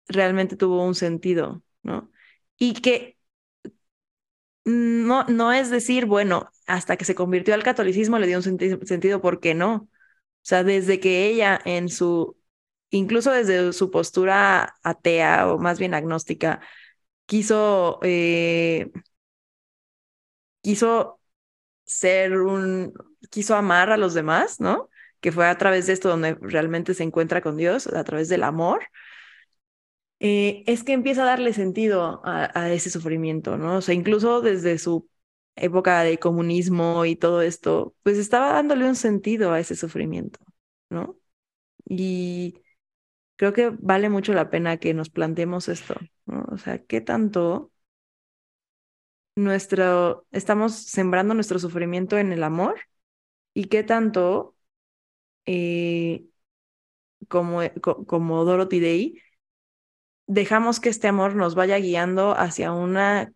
realmente tuvo un sentido, ¿no? Y que no, no es decir, bueno, hasta que se convirtió al catolicismo le dio un sentido, ¿por qué no? O sea, desde que ella en su, incluso desde su postura atea o más bien agnóstica, quiso, eh, quiso ser un, quiso amar a los demás, ¿no? Que fue a través de esto donde realmente se encuentra con Dios, a través del amor. Eh, es que empieza a darle sentido a, ese sufrimiento, ¿no? O sea, incluso desde su época de comunismo y todo esto, pues estaba dándole un sentido a ese sufrimiento, ¿no? Y creo que vale mucho la pena que nos planteemos esto, ¿no? O sea, ¿qué tanto nuestro, estamos sembrando nuestro sufrimiento en el amor y qué tanto, eh, como, como Dorothy Day, dejamos que este amor nos vaya guiando hacia una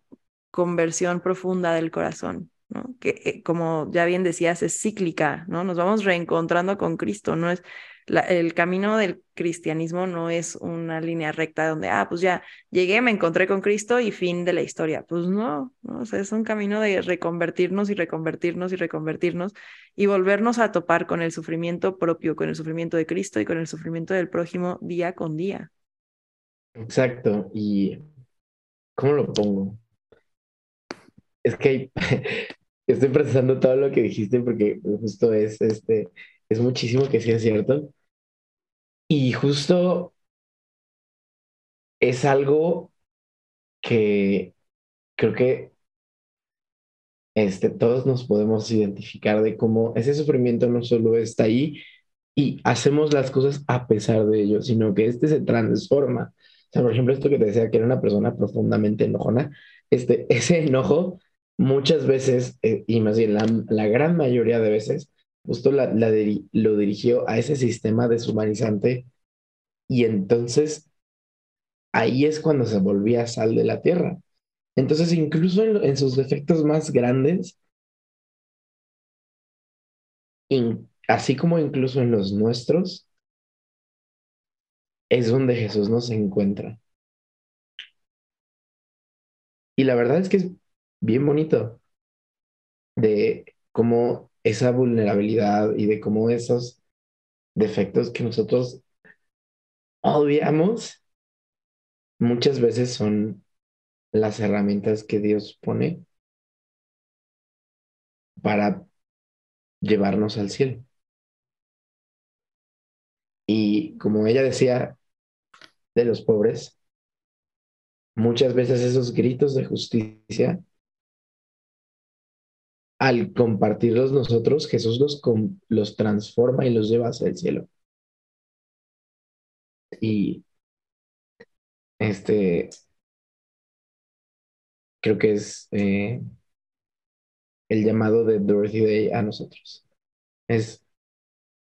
conversión profunda del corazón, ¿no? Que eh, como ya bien decías, es cíclica, ¿no? Nos vamos reencontrando con Cristo, no es el camino del cristianismo no es una línea recta donde, ah, pues ya llegué, me encontré con Cristo y fin de la historia. Pues no. O sea, es un camino de reconvertirnos y reconvertirnos y reconvertirnos y volvernos a topar con el sufrimiento propio, con el sufrimiento de Cristo y con el sufrimiento del prójimo día con día. Exacto. ¿Y cómo lo pongo? Es que estoy procesando todo lo que dijiste porque justo es, este, es muchísimo que sí es cierto. Y justo es algo que creo que este, todos nos podemos identificar de cómo ese sufrimiento no solo está ahí y hacemos las cosas a pesar de ello, sino que este se transforma. O sea, por ejemplo, esto que te decía que era una persona profundamente enojona, este, ese enojo muchas veces, eh, y más bien la, la gran mayoría de veces, justo lo dirigió a ese sistema deshumanizante y entonces ahí es cuando se volvía sal de la tierra. Entonces, incluso en, sus defectos más grandes, así como incluso en los nuestros, es donde Jesús nos encuentra. Y la verdad es que es bien bonito de cómo esa vulnerabilidad y de cómo esos defectos que nosotros odiamos muchas veces son las herramientas que Dios pone para llevarnos al cielo. Y como ella decía de los pobres, muchas veces esos gritos de justicia al compartirlos nosotros, Jesús los, los transforma y los lleva hacia el cielo. Y este, creo que es eh, el llamado de Dorothy Day a nosotros. Es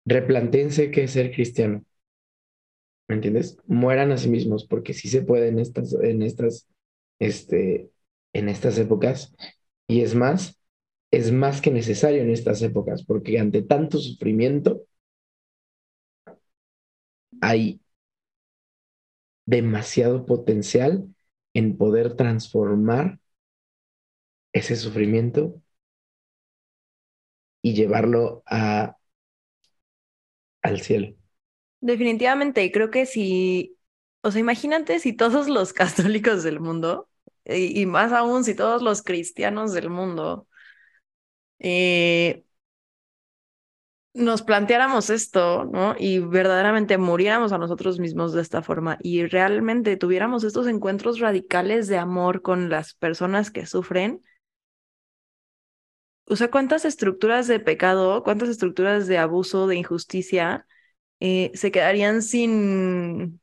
replantense qué es ser cristiano. ¿Me entiendes? Mueran a sí mismos, porque sí se puede en estas, en estas, este, en estas épocas. Y es más, es más que necesario en estas épocas, porque ante tanto sufrimiento hay demasiado potencial en poder transformar ese sufrimiento y llevarlo a, al cielo. Definitivamente, creo que si, o sea, imagínate si todos los católicos del mundo, y más aún si todos los cristianos del mundo, eh, nos planteáramos esto, ¿no? Y verdaderamente muriéramos a nosotros mismos de esta forma y realmente tuviéramos estos encuentros radicales de amor con las personas que sufren. O sea, ¿cuántas estructuras de pecado, cuántas estructuras de abuso, de injusticia eh, se quedarían sin,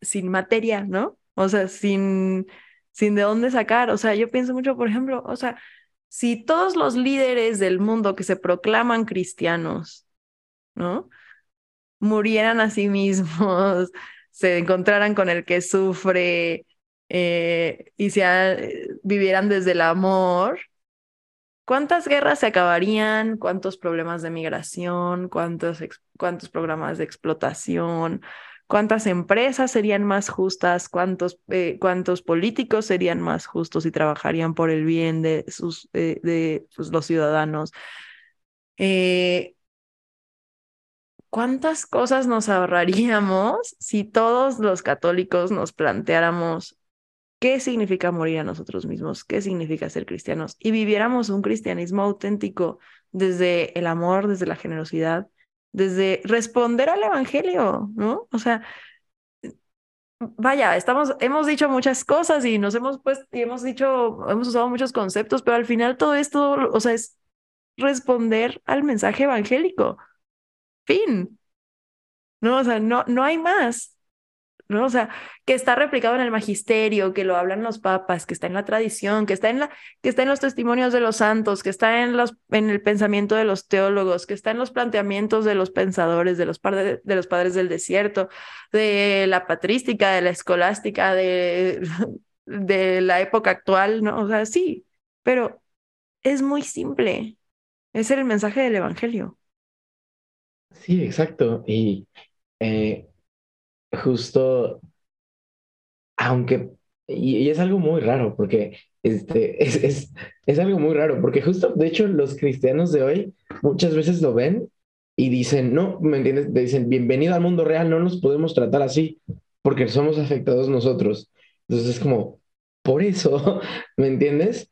sin materia, ¿no? O sea, sin, sin de dónde sacar. O sea, yo pienso mucho, por ejemplo, o sea, si todos los líderes del mundo que se proclaman cristianos, ¿no? Murieran a sí mismos, se encontraran con el que sufre eh, y se, vivieran desde el amor, ¿cuántas guerras se acabarían? ¿Cuántos problemas de migración? ¿Cuántos, cuántos programas de explotación? Cuántas empresas serían más justas, cuántos, eh, cuántos políticos serían más justos y trabajarían por el bien de, sus, eh, de pues, los ciudadanos. Eh, ¿Cuántas cosas nos ahorraríamos si todos los católicos nos planteáramos qué significa morir a nosotros mismos, qué significa ser cristianos y viviéramos un cristianismo auténtico desde el amor, desde la generosidad, desde responder al evangelio, ¿no? O sea, vaya, estamos, hemos dicho muchas cosas y nos hemos pues, y hemos dicho, hemos usado muchos conceptos, pero al final todo esto, o sea, es responder al mensaje evangélico. Fin. No, o sea, no, no hay más. ¿No? O sea, que está replicado en el magisterio, que lo hablan los papas, que está en la tradición, que está en la, que está en los testimonios de los santos, que está en los, en el pensamiento de los teólogos, que está en los planteamientos de los pensadores, de los, padres, de los padres del desierto, de la patrística, de la escolástica, de, de la época actual, ¿no? O sea, sí, pero es muy simple. Es el mensaje del evangelio. Sí, exacto. Y eh, justo, aunque, y, es algo muy raro, porque este, es, es, es algo muy raro, porque justo, de hecho, los cristianos de hoy muchas veces lo ven y dicen, no, ¿me entiendes? Dicen, bienvenido al mundo real, no nos podemos tratar así, porque somos afectados nosotros. Entonces es como, por eso, ¿me entiendes?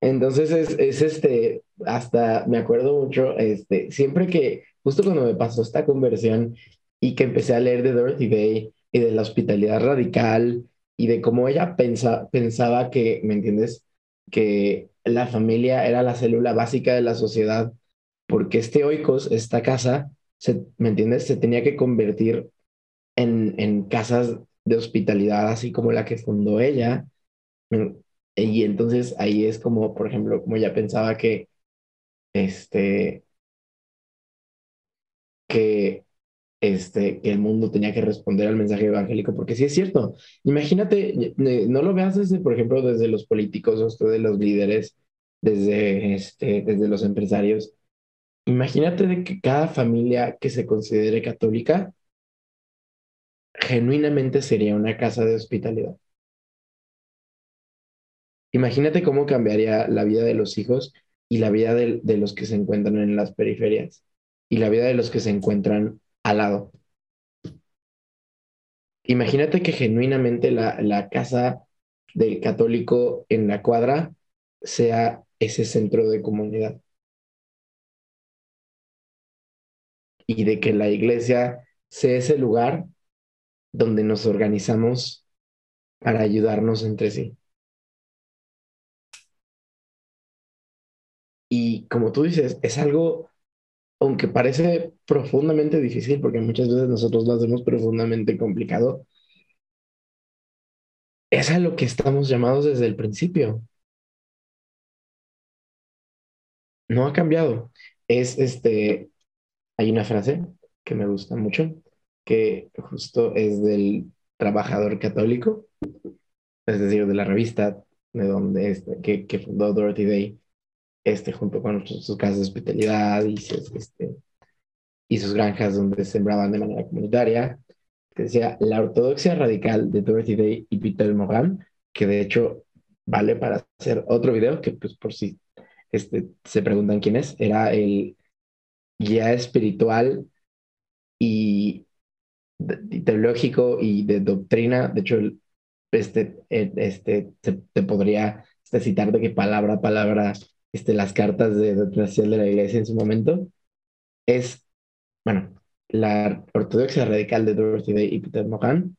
Entonces es, es este, hasta me acuerdo mucho, este, siempre que, justo cuando me pasó esta conversión y que empecé a leer de Dorothy Day y de la hospitalidad radical y de cómo ella pensa, pensaba que, ¿me entiendes? Que la familia era la célula básica de la sociedad, porque este oikos, esta casa, se, ¿me entiendes? Se tenía que convertir en, en casas de hospitalidad, así como la que fundó ella. Y entonces ahí es como, por ejemplo, como ella pensaba que, este, que este, que el mundo tenía que responder al mensaje evangélico, porque sí es cierto. Imagínate, no lo veas desde, por ejemplo, desde los políticos, o de los líderes, desde, este, desde los empresarios. Imagínate de que cada familia que se considere católica genuinamente sería una casa de hospitalidad. Imagínate cómo cambiaría la vida de los hijos y la vida de, de los que se encuentran en las periferias y la vida de los que se encuentran al lado. Imagínate que genuinamente la, la casa del católico en la cuadra sea ese centro de comunidad. Y de que la iglesia sea ese lugar donde nos organizamos para ayudarnos entre sí. Y como tú dices, es algo aunque parece profundamente difícil, porque muchas veces nosotros lo hacemos profundamente complicado, es a lo que estamos llamados desde el principio. No ha cambiado. Es este, hay una frase que me gusta mucho, que justo es del trabajador católico, es decir, de la revista de donde este, que, que fundó Dorothy Day, este, junto con sus casas de hospitalidad y este, y sus granjas donde sembraban de manera comunitaria. Que decía la ortodoxia radical de Dorothy Day y Peter Moran, que de hecho vale para hacer otro video, que pues por si este, se preguntan quién es, era el guía espiritual y, teológico y de doctrina. De hecho, este, este, te, podría este, citar de que palabra a palabra este, las cartas de doctrinación de la iglesia en su momento, es, bueno, la ortodoxia radical de Dorothy Day y Peter Mohan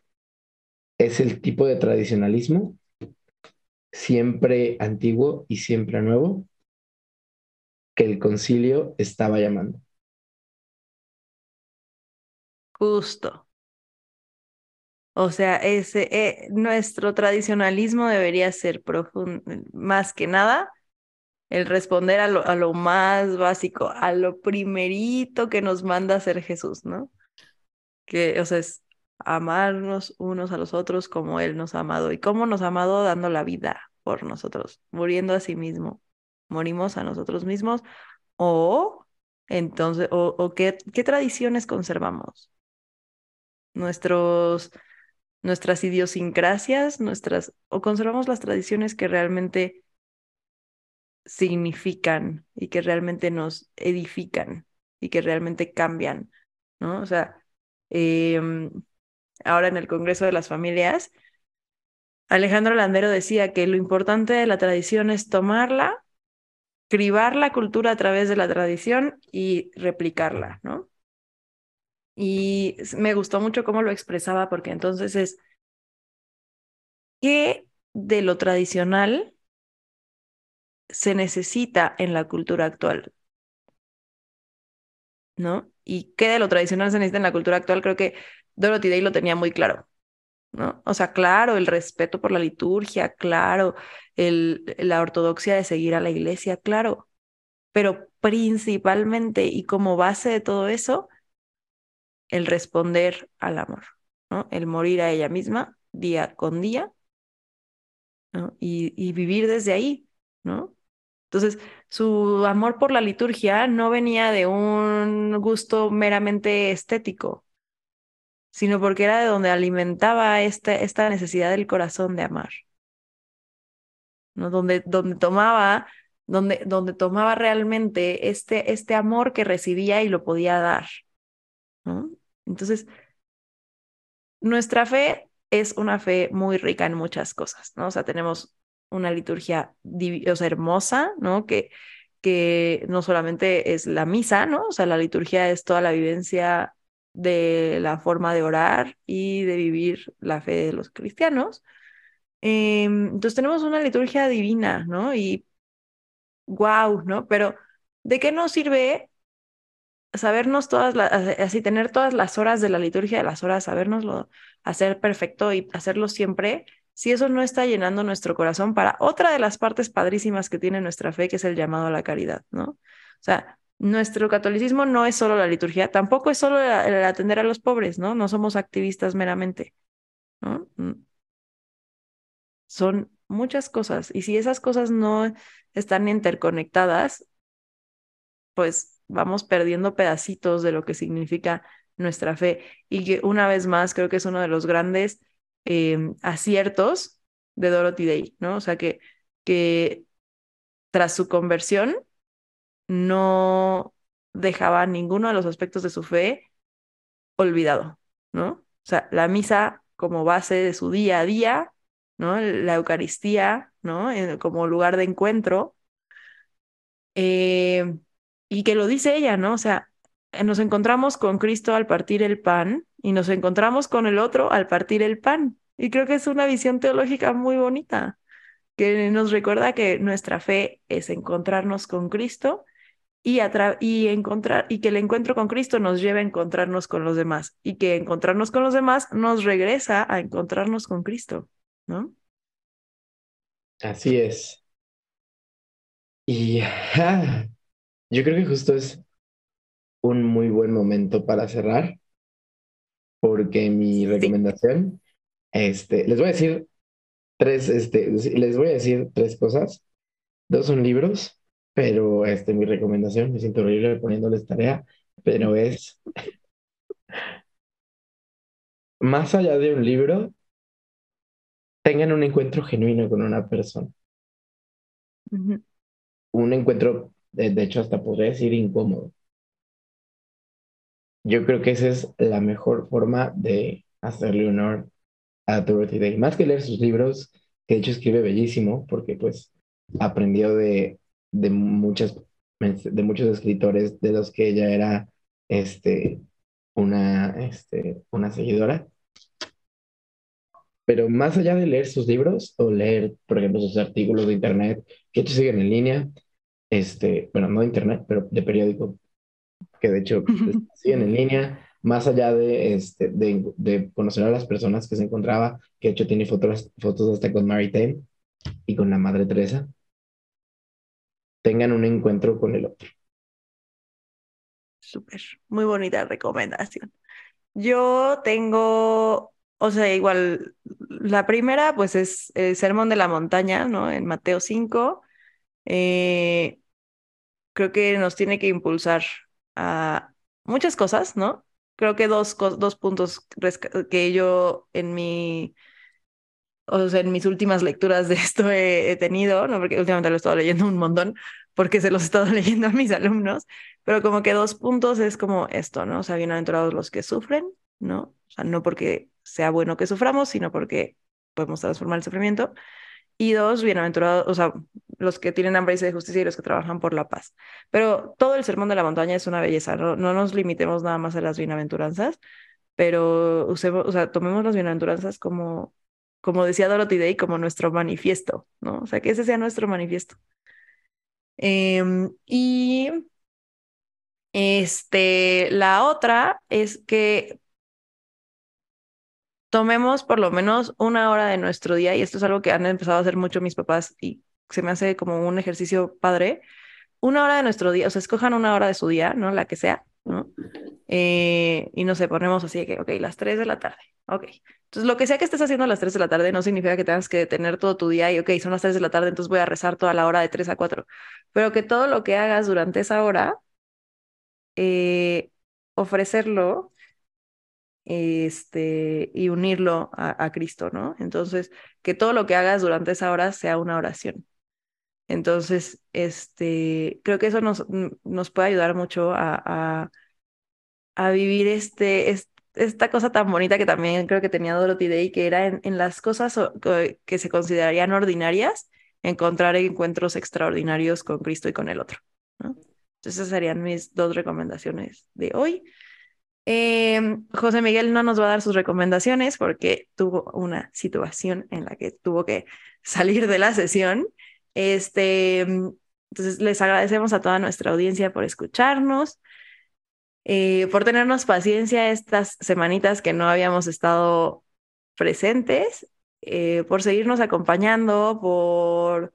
es el tipo de tradicionalismo siempre antiguo y siempre nuevo que el concilio estaba llamando. Justo. O sea, ese, eh, nuestro tradicionalismo debería ser profundo, más que nada, el responder a lo, a lo más básico, a lo primerito que nos manda hacer Jesús, ¿no? Que, o sea, es amarnos unos a los otros como Él nos ha amado. ¿Y cómo nos ha amado? Dando la vida por nosotros, muriendo a sí mismo. Morimos a nosotros mismos o entonces, o, o qué, qué tradiciones conservamos. nuestros, nuestras idiosincrasias, nuestras, o conservamos las tradiciones que realmente significan y que realmente nos edifican y que realmente cambian, ¿no? O sea, em, ahora en el Congreso de las Familias, Alejandro Landero decía que lo importante de la tradición es tomarla, cribar la cultura a través de la tradición y replicarla, ¿no? Y me gustó mucho cómo lo expresaba porque entonces es, ¿qué de lo tradicional se necesita en la cultura actual? ¿No? ¿Y qué de lo tradicional se necesita en la cultura actual? Creo que Dorothy Day lo tenía muy claro. ¿no? O sea, claro, el respeto por la liturgia, claro, el, la ortodoxia de seguir a la iglesia, claro, pero principalmente y como base de todo eso, el responder al amor, ¿no? El morir a ella misma día con día, ¿no? Y, y vivir desde ahí, ¿no? Entonces, su amor por la liturgia no venía de un gusto meramente estético, sino porque era de donde alimentaba este, esta necesidad del corazón de amar. ¿no? Donde, donde tomaba, donde, donde tomaba realmente este, este amor que recibía y lo podía dar. ¿no? Entonces, nuestra fe es una fe muy rica en muchas cosas, ¿no? O sea, tenemos una liturgia o hermosa, ¿no? Que, que no solamente es la misa, ¿no? O sea, la liturgia es toda la vivencia de la forma de orar y de vivir la fe de los cristianos. Em, entonces tenemos una liturgia divina, ¿no? Y wow, ¿no? Pero ¿de qué nos sirve sabernos todas las, así tener todas las horas de la liturgia de las horas, sabernoslo hacer perfecto y hacerlo siempre, si eso no está llenando nuestro corazón para otra de las partes padrísimas que tiene nuestra fe, que es el llamado a la caridad, ¿no? O sea, nuestro catolicismo no es solo la liturgia, tampoco es solo el atender a los pobres, ¿no? No somos activistas meramente. Mm. Son muchas cosas y si esas cosas no están interconectadas, pues vamos perdiendo pedacitos de lo que significa nuestra fe y que una vez más creo que es uno de los grandes em, aciertos de Dorothy Day, ¿no? O sea que, que tras su conversión, no dejaba ninguno de los aspectos de su fe olvidado, ¿no? O sea, la misa como base de su día a día, ¿no? La Eucaristía, ¿no? como lugar de encuentro. Eh, y que lo dice ella, ¿no? O sea, nos encontramos con Cristo al partir el pan y nos encontramos con el otro al partir el pan. Y creo que es una visión teológica muy bonita, que nos recuerda que nuestra fe es encontrarnos con Cristo y, y encontrar y que el encuentro con Cristo nos lleve a encontrarnos con los demás y que encontrarnos con los demás nos regresa a encontrarnos con Cristo, ¿no? Así es. Y yo creo que justo es un muy buen momento para cerrar, porque mi recomendación, este, les voy a decir tres, este, les voy a decir tres cosas. Dos son libros pero este, mi recomendación, me siento horrible poniéndoles tarea, pero es, más allá de un libro, tengan un encuentro genuino con una persona. Un encuentro, de, de, hecho, hasta podría decir incómodo. Yo creo que esa es la mejor forma de hacerle honor a Dorothy Day. Más que leer sus libros, que de hecho escribe bellísimo, porque pues aprendió de de, muchas, de muchos escritores de los que ella era este, una, este, una seguidora. Pero más allá de leer sus libros o leer, por ejemplo, sus artículos de internet, que te siguen en línea, este, bueno, no de internet, pero de periódico, que de hecho siguen en línea, más allá de, este, de, de, conocer a las personas que se encontraba, que de hecho tiene fotos, fotos hasta con Mary Tain y con la Madre Teresa, tengan un encuentro con el otro. Súper, muy bonita recomendación. Yo tengo, o sea, igual, la primera pues es el Sermón de la Montaña, ¿no? En Mateo 5. Eh, creo que nos tiene que impulsar muchas cosas, ¿no? creo que dos, dos puntos que yo en mi, o sea, en mis últimas lecturas de esto he, tenido, ¿no? Porque últimamente lo he estado leyendo un montón, porque se los he estado leyendo a mis alumnos, pero como que dos puntos es como esto, ¿no? O sea, bienaventurados los que sufren, ¿no? O sea, no porque sea bueno que suframos, sino porque podemos transformar el sufrimiento. Y dos, bienaventurados, o sea, los que tienen hambre y sed de justicia y los que trabajan por la paz. Pero todo el sermón de la montaña es una belleza, no, no nos limitemos nada más a las bienaventuranzas, pero usemos, o sea, tomemos las bienaventuranzas como, como decía Dorothy Day, como nuestro manifiesto, ¿no? O sea, que ese sea nuestro manifiesto. Em, y este, la otra es que tomemos por lo menos una hora de nuestro día, y esto es algo que han empezado a hacer mucho mis papás y se me hace como un ejercicio padre, una hora de nuestro día, o sea, escojan una hora de su día, ¿no? La que sea, ¿no? Eh, y no ponemos así que, ok, las 3 de la tarde, ok. Entonces, lo que sea que estés haciendo a las 3 de la tarde no significa que tengas que detener todo tu día y, ok, son las 3 de la tarde, entonces voy a rezar toda la hora de 3 a 4, pero que todo lo que hagas durante esa hora, eh, ofrecerlo este, y unirlo a, Cristo, ¿no? Entonces, que todo lo que hagas durante esa hora sea una oración. Entonces, este, creo que eso nos, nos puede ayudar mucho a, a, vivir este, esta cosa tan bonita que también creo que tenía Dorothy Day, que era en, las cosas que se considerarían ordinarias, encontrar encuentros extraordinarios con Cristo y con el otro. ¿no? Entonces, esas serían mis dos recomendaciones de hoy. Em, José Miguel no nos va a dar sus recomendaciones porque tuvo una situación en la que tuvo que salir de la sesión. Este, entonces, les agradecemos a toda nuestra audiencia por escucharnos, eh, por tenernos paciencia estas semanitas que no habíamos estado presentes, eh, por seguirnos acompañando, por,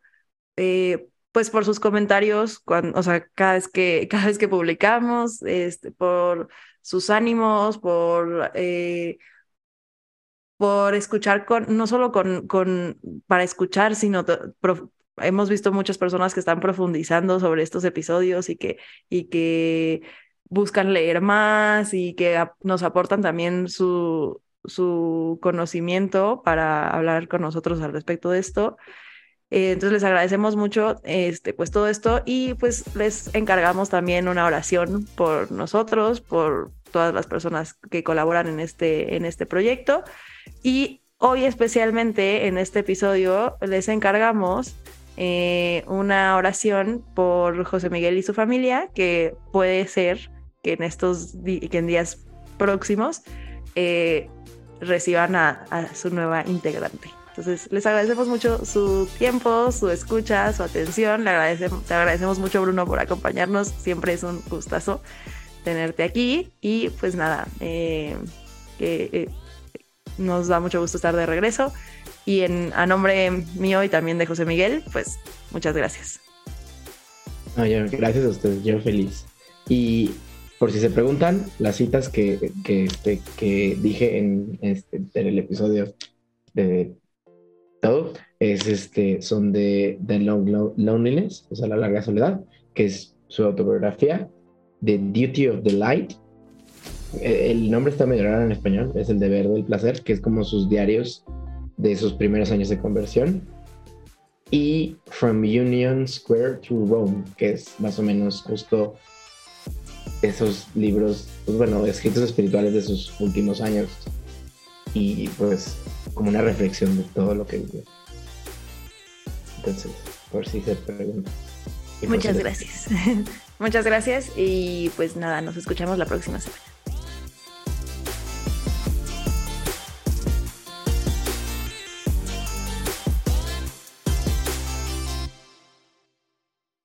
eh, pues por sus comentarios, cuando, o sea, cada vez que, cada vez que publicamos, este, por sus ánimos, por, eh, por escuchar con, no solo con, con para escuchar, sino hemos visto muchas personas que están profundizando sobre estos episodios y que, y que buscan leer más y que nos aportan también su, su conocimiento para hablar con nosotros al respecto de esto. Eh, entonces les agradecemos mucho este, pues todo esto y pues les encargamos también una oración por nosotros, por todas las personas que colaboran en este, en este proyecto. Y hoy especialmente en este episodio les encargamos eh, una oración por José Miguel y su familia, que puede ser que en estos que en días próximos eh, reciban a, a su nueva integrante. Entonces, les agradecemos mucho su tiempo, su escucha, su atención. Le agradecemos, te agradecemos mucho, Bruno, por acompañarnos. Siempre es un gustazo tenerte aquí. Y pues nada, eh, eh, nos da mucho gusto estar de regreso. Y en, a nombre mío y también de José Miguel, pues muchas gracias. gracias a ustedes, yo feliz. Y por si se preguntan, las citas que, que, este, que dije en, este, en el episodio de es este, son de The Long Loneliness, o sea, La Larga Soledad, que es su autobiografía, The Duty of the Light. E, el nombre está medio raro en español, es El Deber del Placer, que es como sus diarios de sus primeros años de conversión. Y From Union Square to Rome, que es más o menos justo esos libros, pues bueno, escritos espirituales de sus últimos años. Y pues como una reflexión de todo lo que vivió. Entonces, por si se pregunta. Muchas gracias. Muchas gracias y pues nada, nos escuchamos la próxima semana.